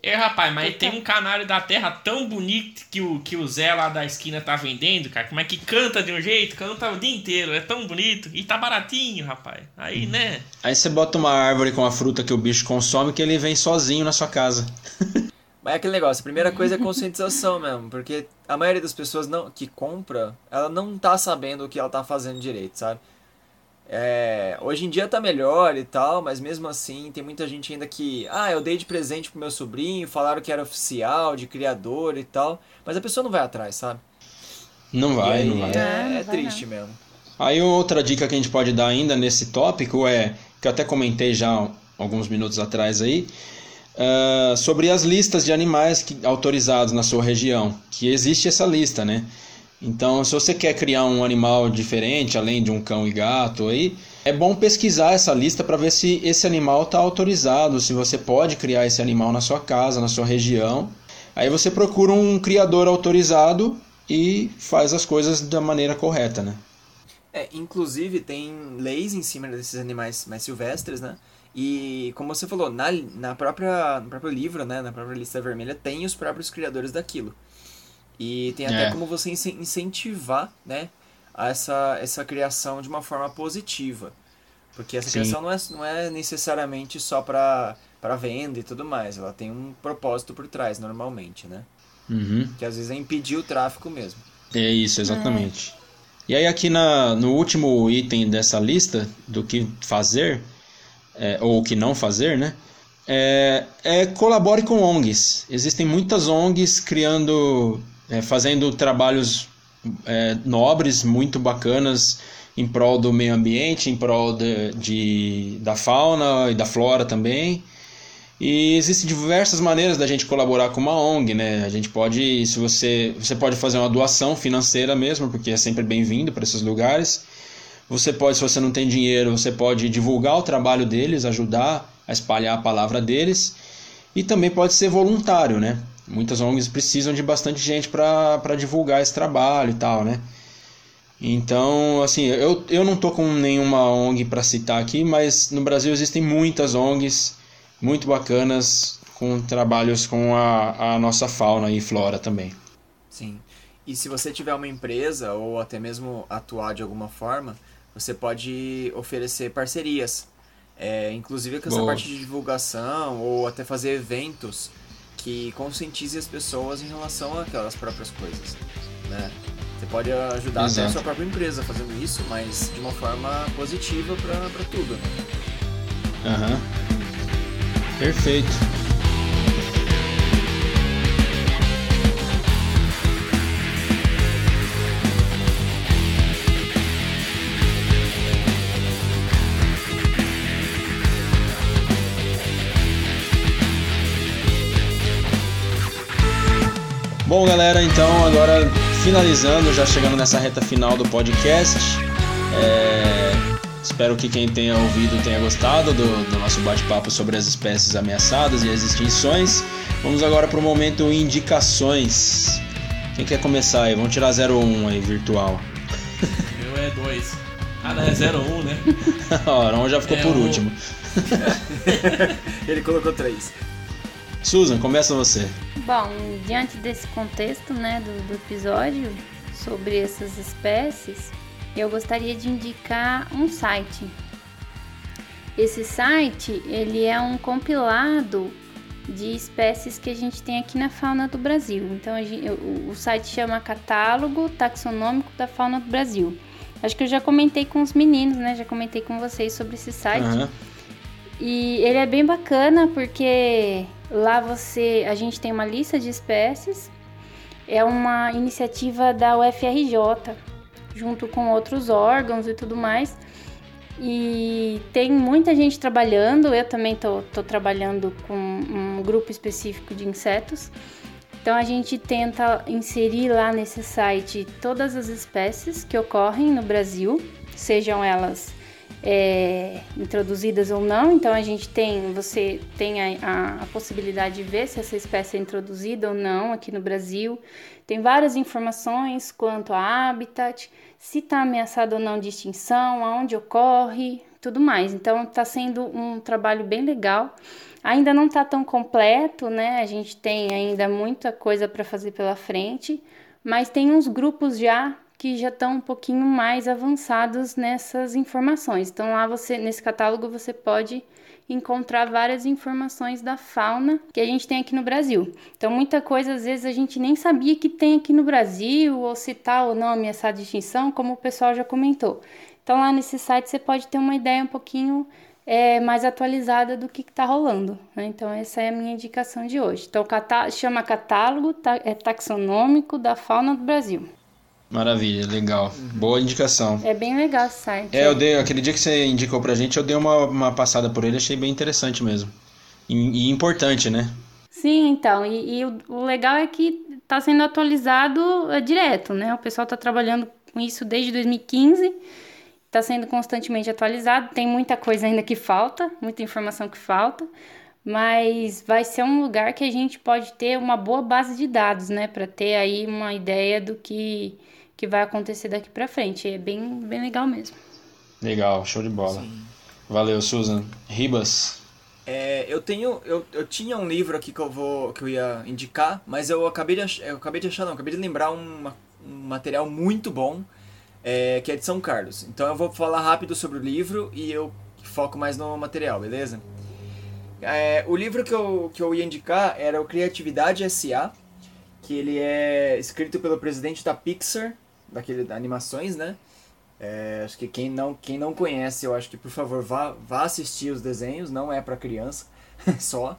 É, rapaz, mas tem um canário da terra tão bonito que o, que o Zé lá da esquina tá vendendo, cara. Como é que canta de um jeito? Canta o dia inteiro. É tão bonito. E tá baratinho, rapaz. Aí, né? Aí você bota uma árvore com a fruta que o bicho consome que ele vem sozinho na sua casa. Mas é aquele negócio, a primeira coisa é conscientização mesmo, porque a maioria das pessoas não, que compra, ela não tá sabendo o que ela tá fazendo direito, sabe? É, hoje em dia tá melhor e tal, mas mesmo assim tem muita gente ainda que, ah, eu dei de presente pro meu sobrinho, falaram que era oficial, de criador e tal, mas a pessoa não vai atrás, sabe? Não vai, aí, não vai. É, é triste mesmo. Aí outra dica que a gente pode dar ainda nesse tópico é, que eu até comentei já alguns minutos atrás aí, uh, sobre as listas de animais que, autorizados na sua região, que existe essa lista, né? Então, se você quer criar um animal diferente, além de um cão e gato, aí é bom pesquisar essa lista para ver se esse animal está autorizado, se você pode criar esse animal na sua casa, na sua região. Aí você procura um criador autorizado e faz as coisas da maneira correta, né? É, inclusive tem leis em cima desses animais mais silvestres, né? E como você falou, na, na própria, no próprio livro, né, na própria lista vermelha, tem os próprios criadores daquilo. E tem até é. como você incentivar né, essa, essa criação de uma forma positiva. Porque essa Sim. criação não é, não é necessariamente só para venda e tudo mais. Ela tem um propósito por trás, normalmente, né? Uhum. Que às vezes é impedir o tráfico mesmo. É isso, exatamente. É. E aí aqui na, no último item dessa lista do que fazer, é, ou o que não fazer, né? É, é, colabore com ONGs. Existem muitas ONGs criando, é, fazendo trabalhos é, nobres, muito bacanas em prol do meio ambiente, em prol de, de, da fauna e da flora também. E existem diversas maneiras da gente colaborar com uma ONG, né? A gente pode, se você, você pode fazer uma doação financeira mesmo, porque é sempre bem-vindo para esses lugares. Você pode, se você não tem dinheiro, você pode divulgar o trabalho deles, ajudar a espalhar a palavra deles. E também pode ser voluntário, né? Muitas ONGs precisam de bastante gente para divulgar esse trabalho e tal, né? Então, assim, eu, eu não tô com nenhuma ONG para citar aqui, mas no Brasil existem muitas ONGs muito bacanas com trabalhos com a, a nossa fauna e flora também. Sim. E se você tiver uma empresa ou até mesmo atuar de alguma forma, você pode oferecer parcerias. É, inclusive com essa Boa. parte de divulgação ou até fazer eventos que conscientize as pessoas em relação àquelas próprias coisas. Né? Você pode ajudar Exato. até a sua própria empresa fazendo isso, mas de uma forma positiva para tudo. Né? Aham. Uhum. Perfeito. Bom, galera, então agora finalizando, já chegando nessa reta final do podcast. É... Espero que quem tenha ouvido tenha gostado do, do nosso bate-papo sobre as espécies ameaçadas e as extinções. Vamos agora para o momento indicações. Quem quer começar aí? Vamos tirar 01 aí, virtual. Meu é 2. Ah, não, é 01, né? Ó, Aron já ficou É por o- último. Ele colocou três. Susan, começa você. Bom, diante desse contexto, né, do, do episódio sobre essas espécies, eu gostaria de indicar um site. Esse site, ele é um compilado de espécies que a gente tem aqui na fauna do Brasil. Então, a gen- o, site chama Catálogo Taxonômico da Fauna do Brasil. Acho que eu já comentei com os meninos, né? Já comentei com vocês sobre esse site. Aham. E ele é bem bacana porque lá você, a gente tem uma lista de espécies. É uma iniciativa da UFRJ, junto com outros órgãos e tudo mais. E tem muita gente trabalhando. Eu também tô trabalhando com um grupo específico de insetos. Então a gente tenta inserir lá nesse site todas as espécies que ocorrem no Brasil, sejam elas é, introduzidas ou não. Então a gente tem, você tem a, a- a possibilidade de ver se essa espécie é introduzida ou não aqui no Brasil. Tem várias informações quanto a habitat, se está ameaçado ou não de extinção, aonde ocorre, tudo mais. Então está sendo um trabalho bem legal. Ainda não está tão completo, né? A gente tem ainda muita coisa para fazer pela frente, mas tem uns grupos já que já estão um pouquinho mais avançados nessas informações. Então lá você nesse catálogo você pode encontrar várias informações da fauna que a gente tem aqui no Brasil. Então muita coisa às vezes a gente nem sabia que tem aqui no Brasil ou se tá ou não ameaçado de extinção, como o pessoal já comentou. Então lá nesse site você pode ter uma ideia um pouquinho é, mais atualizada do que está rolando. né? Então essa é a minha indicação de hoje. Então catá chama catálogo ta- é taxonômico da fauna do Brasil. Maravilha, legal. Boa indicação. É bem legal esse site. É, eu dei, aquele dia que você indicou pra gente, eu dei uma, uma passada por ele, achei bem interessante mesmo. E, e importante, né? Sim, então, e, e o, o legal é que está sendo atualizado é, direto, né? O pessoal está trabalhando com isso desde 2015, está sendo constantemente atualizado. Tem muita coisa ainda que falta, muita informação que falta, mas vai ser um lugar que a gente pode ter uma boa base de dados, né? Para ter aí uma ideia do que, que vai acontecer daqui para frente. É bem, bem legal mesmo. Legal, show de bola. Valeu, Susan. Ribas. É, eu tenho. Eu, eu tinha um livro aqui que eu vou. que eu ia indicar, mas eu acabei de achar. Eu acabei de achar, não, acabei de lembrar uma- um material muito bom, é, que é de São Carlos. Então eu vou falar rápido sobre o livro e eu foco mais no material, beleza? É, o livro que eu, que eu ia indicar era o Criatividade S.A., que ele é escrito pelo presidente da Pixar, daquele da animações, né? É, acho que quem não, quem não conhece, eu acho que por favor vá, vá assistir os desenhos, não é para criança só.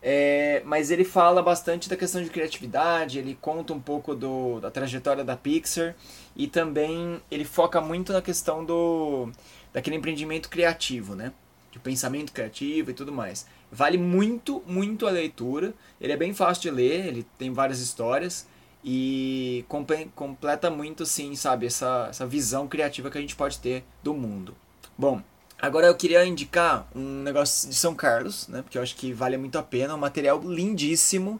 É, mas ele fala bastante da questão de criatividade, ele conta um pouco do, da trajetória da Pixar e também ele foca muito na questão do daquele empreendimento criativo, né? De pensamento criativo e tudo mais. Vale muito, muito a leitura. Ele é bem fácil de ler, ele tem várias histórias e comple- completa muito, sim, sabe, essa, essa visão criativa que a gente pode ter do mundo. Bom, agora eu queria indicar um negócio de São Carlos, né, porque eu acho que vale muito a pena, um material lindíssimo,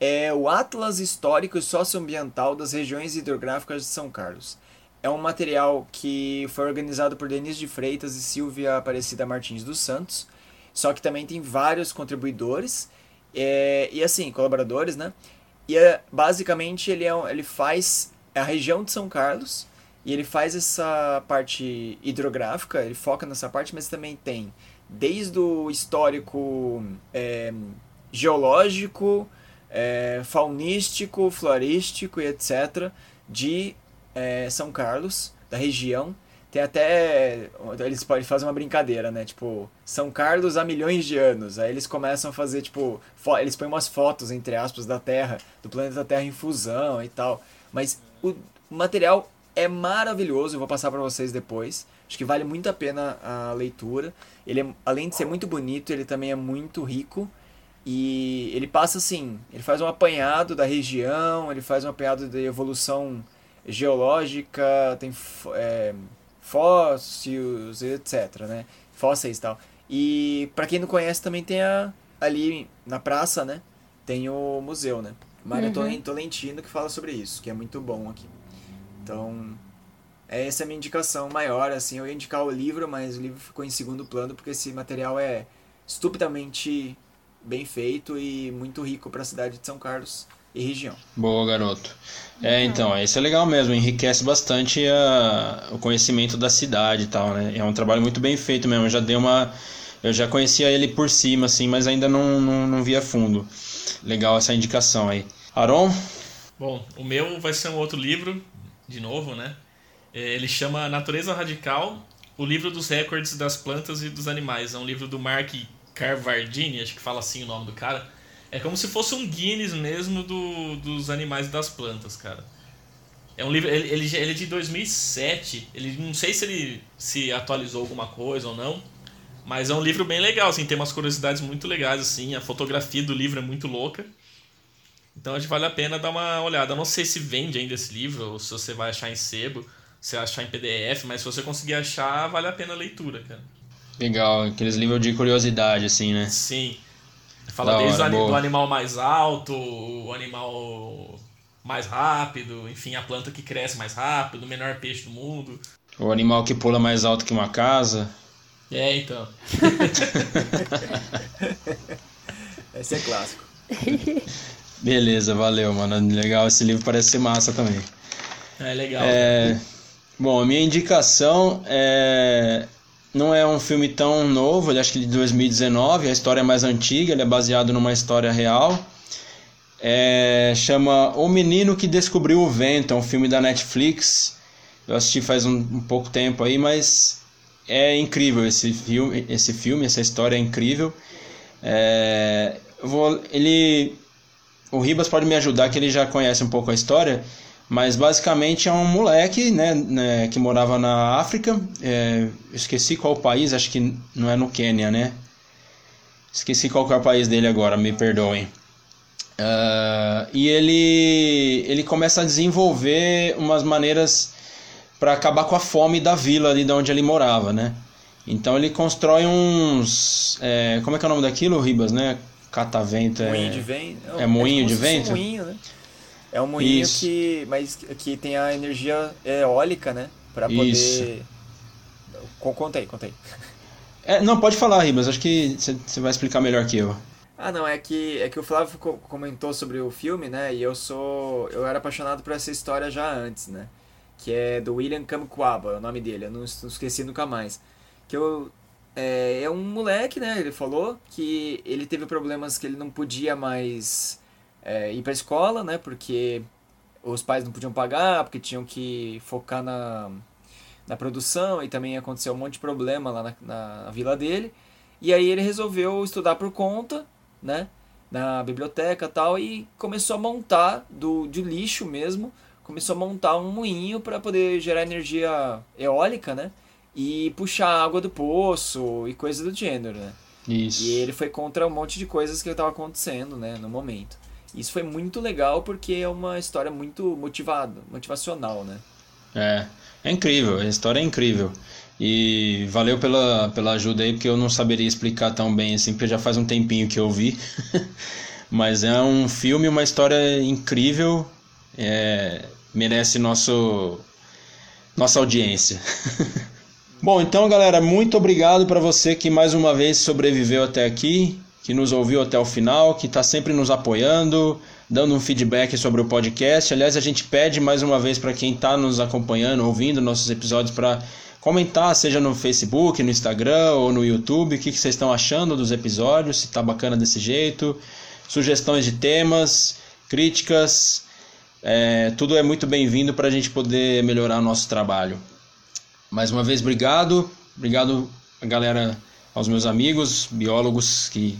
é o Atlas Histórico e Socioambiental das Regiões Hidrográficas de São Carlos. É um material que foi organizado por Denise de Freitas e Silvia Aparecida Martins dos Santos, só que também tem vários contribuidores é, e assim, colaboradores, né? E é, basicamente ele, é, ele faz a região de São Carlos e ele faz essa parte hidrográfica, ele foca nessa parte, mas também tem desde o histórico é, geológico, é, faunístico, florístico e etc. de é, São Carlos, da região. Tem até. Eles podem fazer uma brincadeira, né? Tipo, São Carlos há milhões de anos. Aí eles começam a fazer, tipo. Eles põem umas fotos, entre aspas, da Terra, do planeta Terra em fusão e tal. Mas o material é maravilhoso, eu vou passar pra vocês depois. Acho que vale muito a pena a leitura. Ele, é, além de ser muito bonito, ele também é muito rico. E ele passa assim: ele faz um apanhado da região, ele faz um apanhado da evolução geológica, tem é, fósseis, etc, né? Fósseis e tal. E para quem não conhece também tem a, ali na praça, né? Tem o museu, né? Mário uhum. Tolentino que fala sobre isso, que é muito bom aqui. Então, essa é a minha indicação maior, assim, eu ia indicar o livro, mas o livro ficou em segundo plano porque esse material é estupidamente bem feito e muito rico para a cidade de São Carlos e região. Boa, garoto. É, então, isso é legal mesmo, enriquece bastante a, o conhecimento da cidade e tal, né? É um trabalho muito bem feito mesmo, eu já dei uma... Eu já conhecia ele por cima, assim, mas ainda não, não, não via fundo. Legal essa indicação aí. Aron? Bom, o meu vai ser um outro livro, de novo, né? É, ele chama Natureza Radical, o livro dos recordes das plantas e dos animais. É um livro do Mark Carvardini, acho que fala assim o nome do cara. É como se fosse um Guinness mesmo do, dos animais e das plantas, cara. É um livro, ele, ele, ele é de 2007. Ele não sei se ele se atualizou alguma coisa ou não, mas é um livro bem legal, assim, tem umas curiosidades muito legais assim, a fotografia do livro é muito louca. Então acho que vale a pena dar uma olhada. Eu não sei se vende ainda esse livro ou se você vai achar em sebo, se achar em PDF, mas se você conseguir achar, vale a pena a leitura, cara. Legal, aqueles livros de curiosidade, assim, né? Sim. Fala da desde hora, do animal mais alto, o animal mais rápido, enfim, a planta que cresce mais rápido, o menor peixe do mundo. O animal que pula mais alto que uma casa. É, então. Esse é clássico. Beleza, valeu, mano. Legal, esse livro parece ser massa também. É legal. É... Né? Bom, a minha indicação é não é um filme tão novo, ele acho que de 2019, a história é mais antiga, ele é baseado numa história real. É, chama O Menino que Descobriu o Vento, é um filme da Netflix. Eu assisti faz um, um pouco tempo aí, mas é incrível esse filme, esse filme, essa história é incrível. É, vou, ele, o Ribas pode me ajudar, que ele já conhece um pouco a história. Mas basicamente é um moleque né, né que morava na África. É, esqueci qual país, acho que não é no Quênia, né? Esqueci qual é o país dele agora, me perdoem. Uh, e ele, ele começa a desenvolver umas maneiras para acabar com a fome da vila ali de onde ele morava, né? Então ele constrói uns. É, como é que é o nome daquilo, Ribas, né? Catavento. É, moinho de vento. É, é moinho de vento? moinho, né? É um moinho Isso. que, mas que tem a energia eólica, né? Para poder. Isso. Contei, contei. É, não, pode falar, Ribas. Acho que você vai explicar melhor que eu. Ah, não, é que, é que o Flávio comentou sobre o filme, né? E eu sou. Eu era apaixonado por essa história já antes, né? Que é do William Kamkwaba, é o nome dele, eu não, não esqueci nunca mais. Que eu. É, é um moleque, né? Ele falou que ele teve problemas que ele não podia mais é, ir para a escola, né? Porque os pais não podiam pagar, porque tinham que focar na, na produção e também aconteceu um monte de problema lá na, na vila dele. E aí ele resolveu estudar por conta, né? Na biblioteca e tal, e começou a montar do, de lixo mesmo, começou a montar um moinho para poder gerar energia eólica, né? E puxar água do poço e coisa do gênero, né? Isso. E ele foi contra um monte de coisas que estava acontecendo, né, no momento. Isso foi muito legal porque é uma história muito motivada, motivacional, né? É, é incrível, a história é incrível. E valeu pela, pela ajuda aí, porque eu não saberia explicar tão bem assim, porque já faz um tempinho que eu vi. Mas é um filme, uma história incrível, é, merece nosso, nossa audiência. Bom, então galera, muito obrigado para você que mais uma vez sobreviveu até aqui que nos ouviu até o final, que está sempre nos apoiando, dando um feedback sobre o podcast. Aliás, a gente pede mais uma vez para quem está nos acompanhando, ouvindo nossos episódios, para comentar, seja no Facebook, no Instagram ou no YouTube, o que, que vocês estão achando dos episódios, se está bacana desse jeito, sugestões de temas, críticas, é, tudo é muito bem-vindo para a gente poder melhorar o nosso trabalho. Mais uma vez, obrigado, obrigado galera, aos meus amigos biólogos que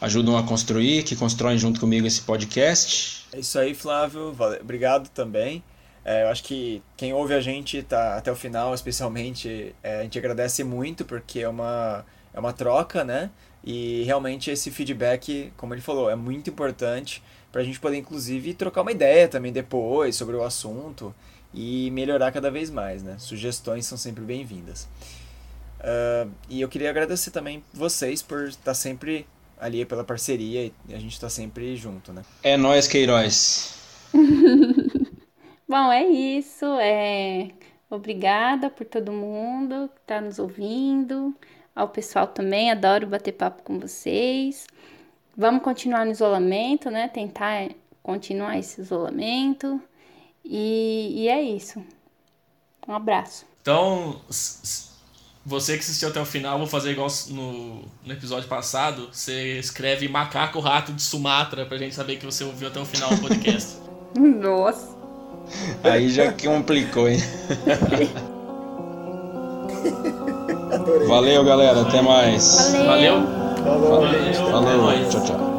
ajudam a construir, que constroem junto comigo esse podcast. É isso aí, Flávio. Valeu. Obrigado também. É, eu acho que quem ouve a gente tá até o final, especialmente, é, a gente agradece muito porque é uma, é uma troca, né? E realmente esse feedback, como ele falou, é muito importante para a gente poder, inclusive, trocar uma ideia também depois sobre o assunto. e melhorar cada vez mais, né? Sugestões são sempre bem-vindas. Uh, e eu queria agradecer também vocês por estar sempre ali pela parceria e a gente está sempre junto, né? É nós, Queiroz. Bom, é isso. É... Obrigada por todo mundo que está nos ouvindo. Ao pessoal também, adoro bater papo com vocês. Vamos continuar no isolamento, né? Tentar continuar esse isolamento. E, e é isso. Um abraço. Então, você que assistiu até o final, vou fazer igual no, no episódio passado. Você escreve macaco rato de Sumatra pra gente saber que você ouviu até o final do podcast. Nossa. Aí já complicou, hein? Valeu, galera. Até mais. Valeu. Valeu. Falou. Tchau, tchau.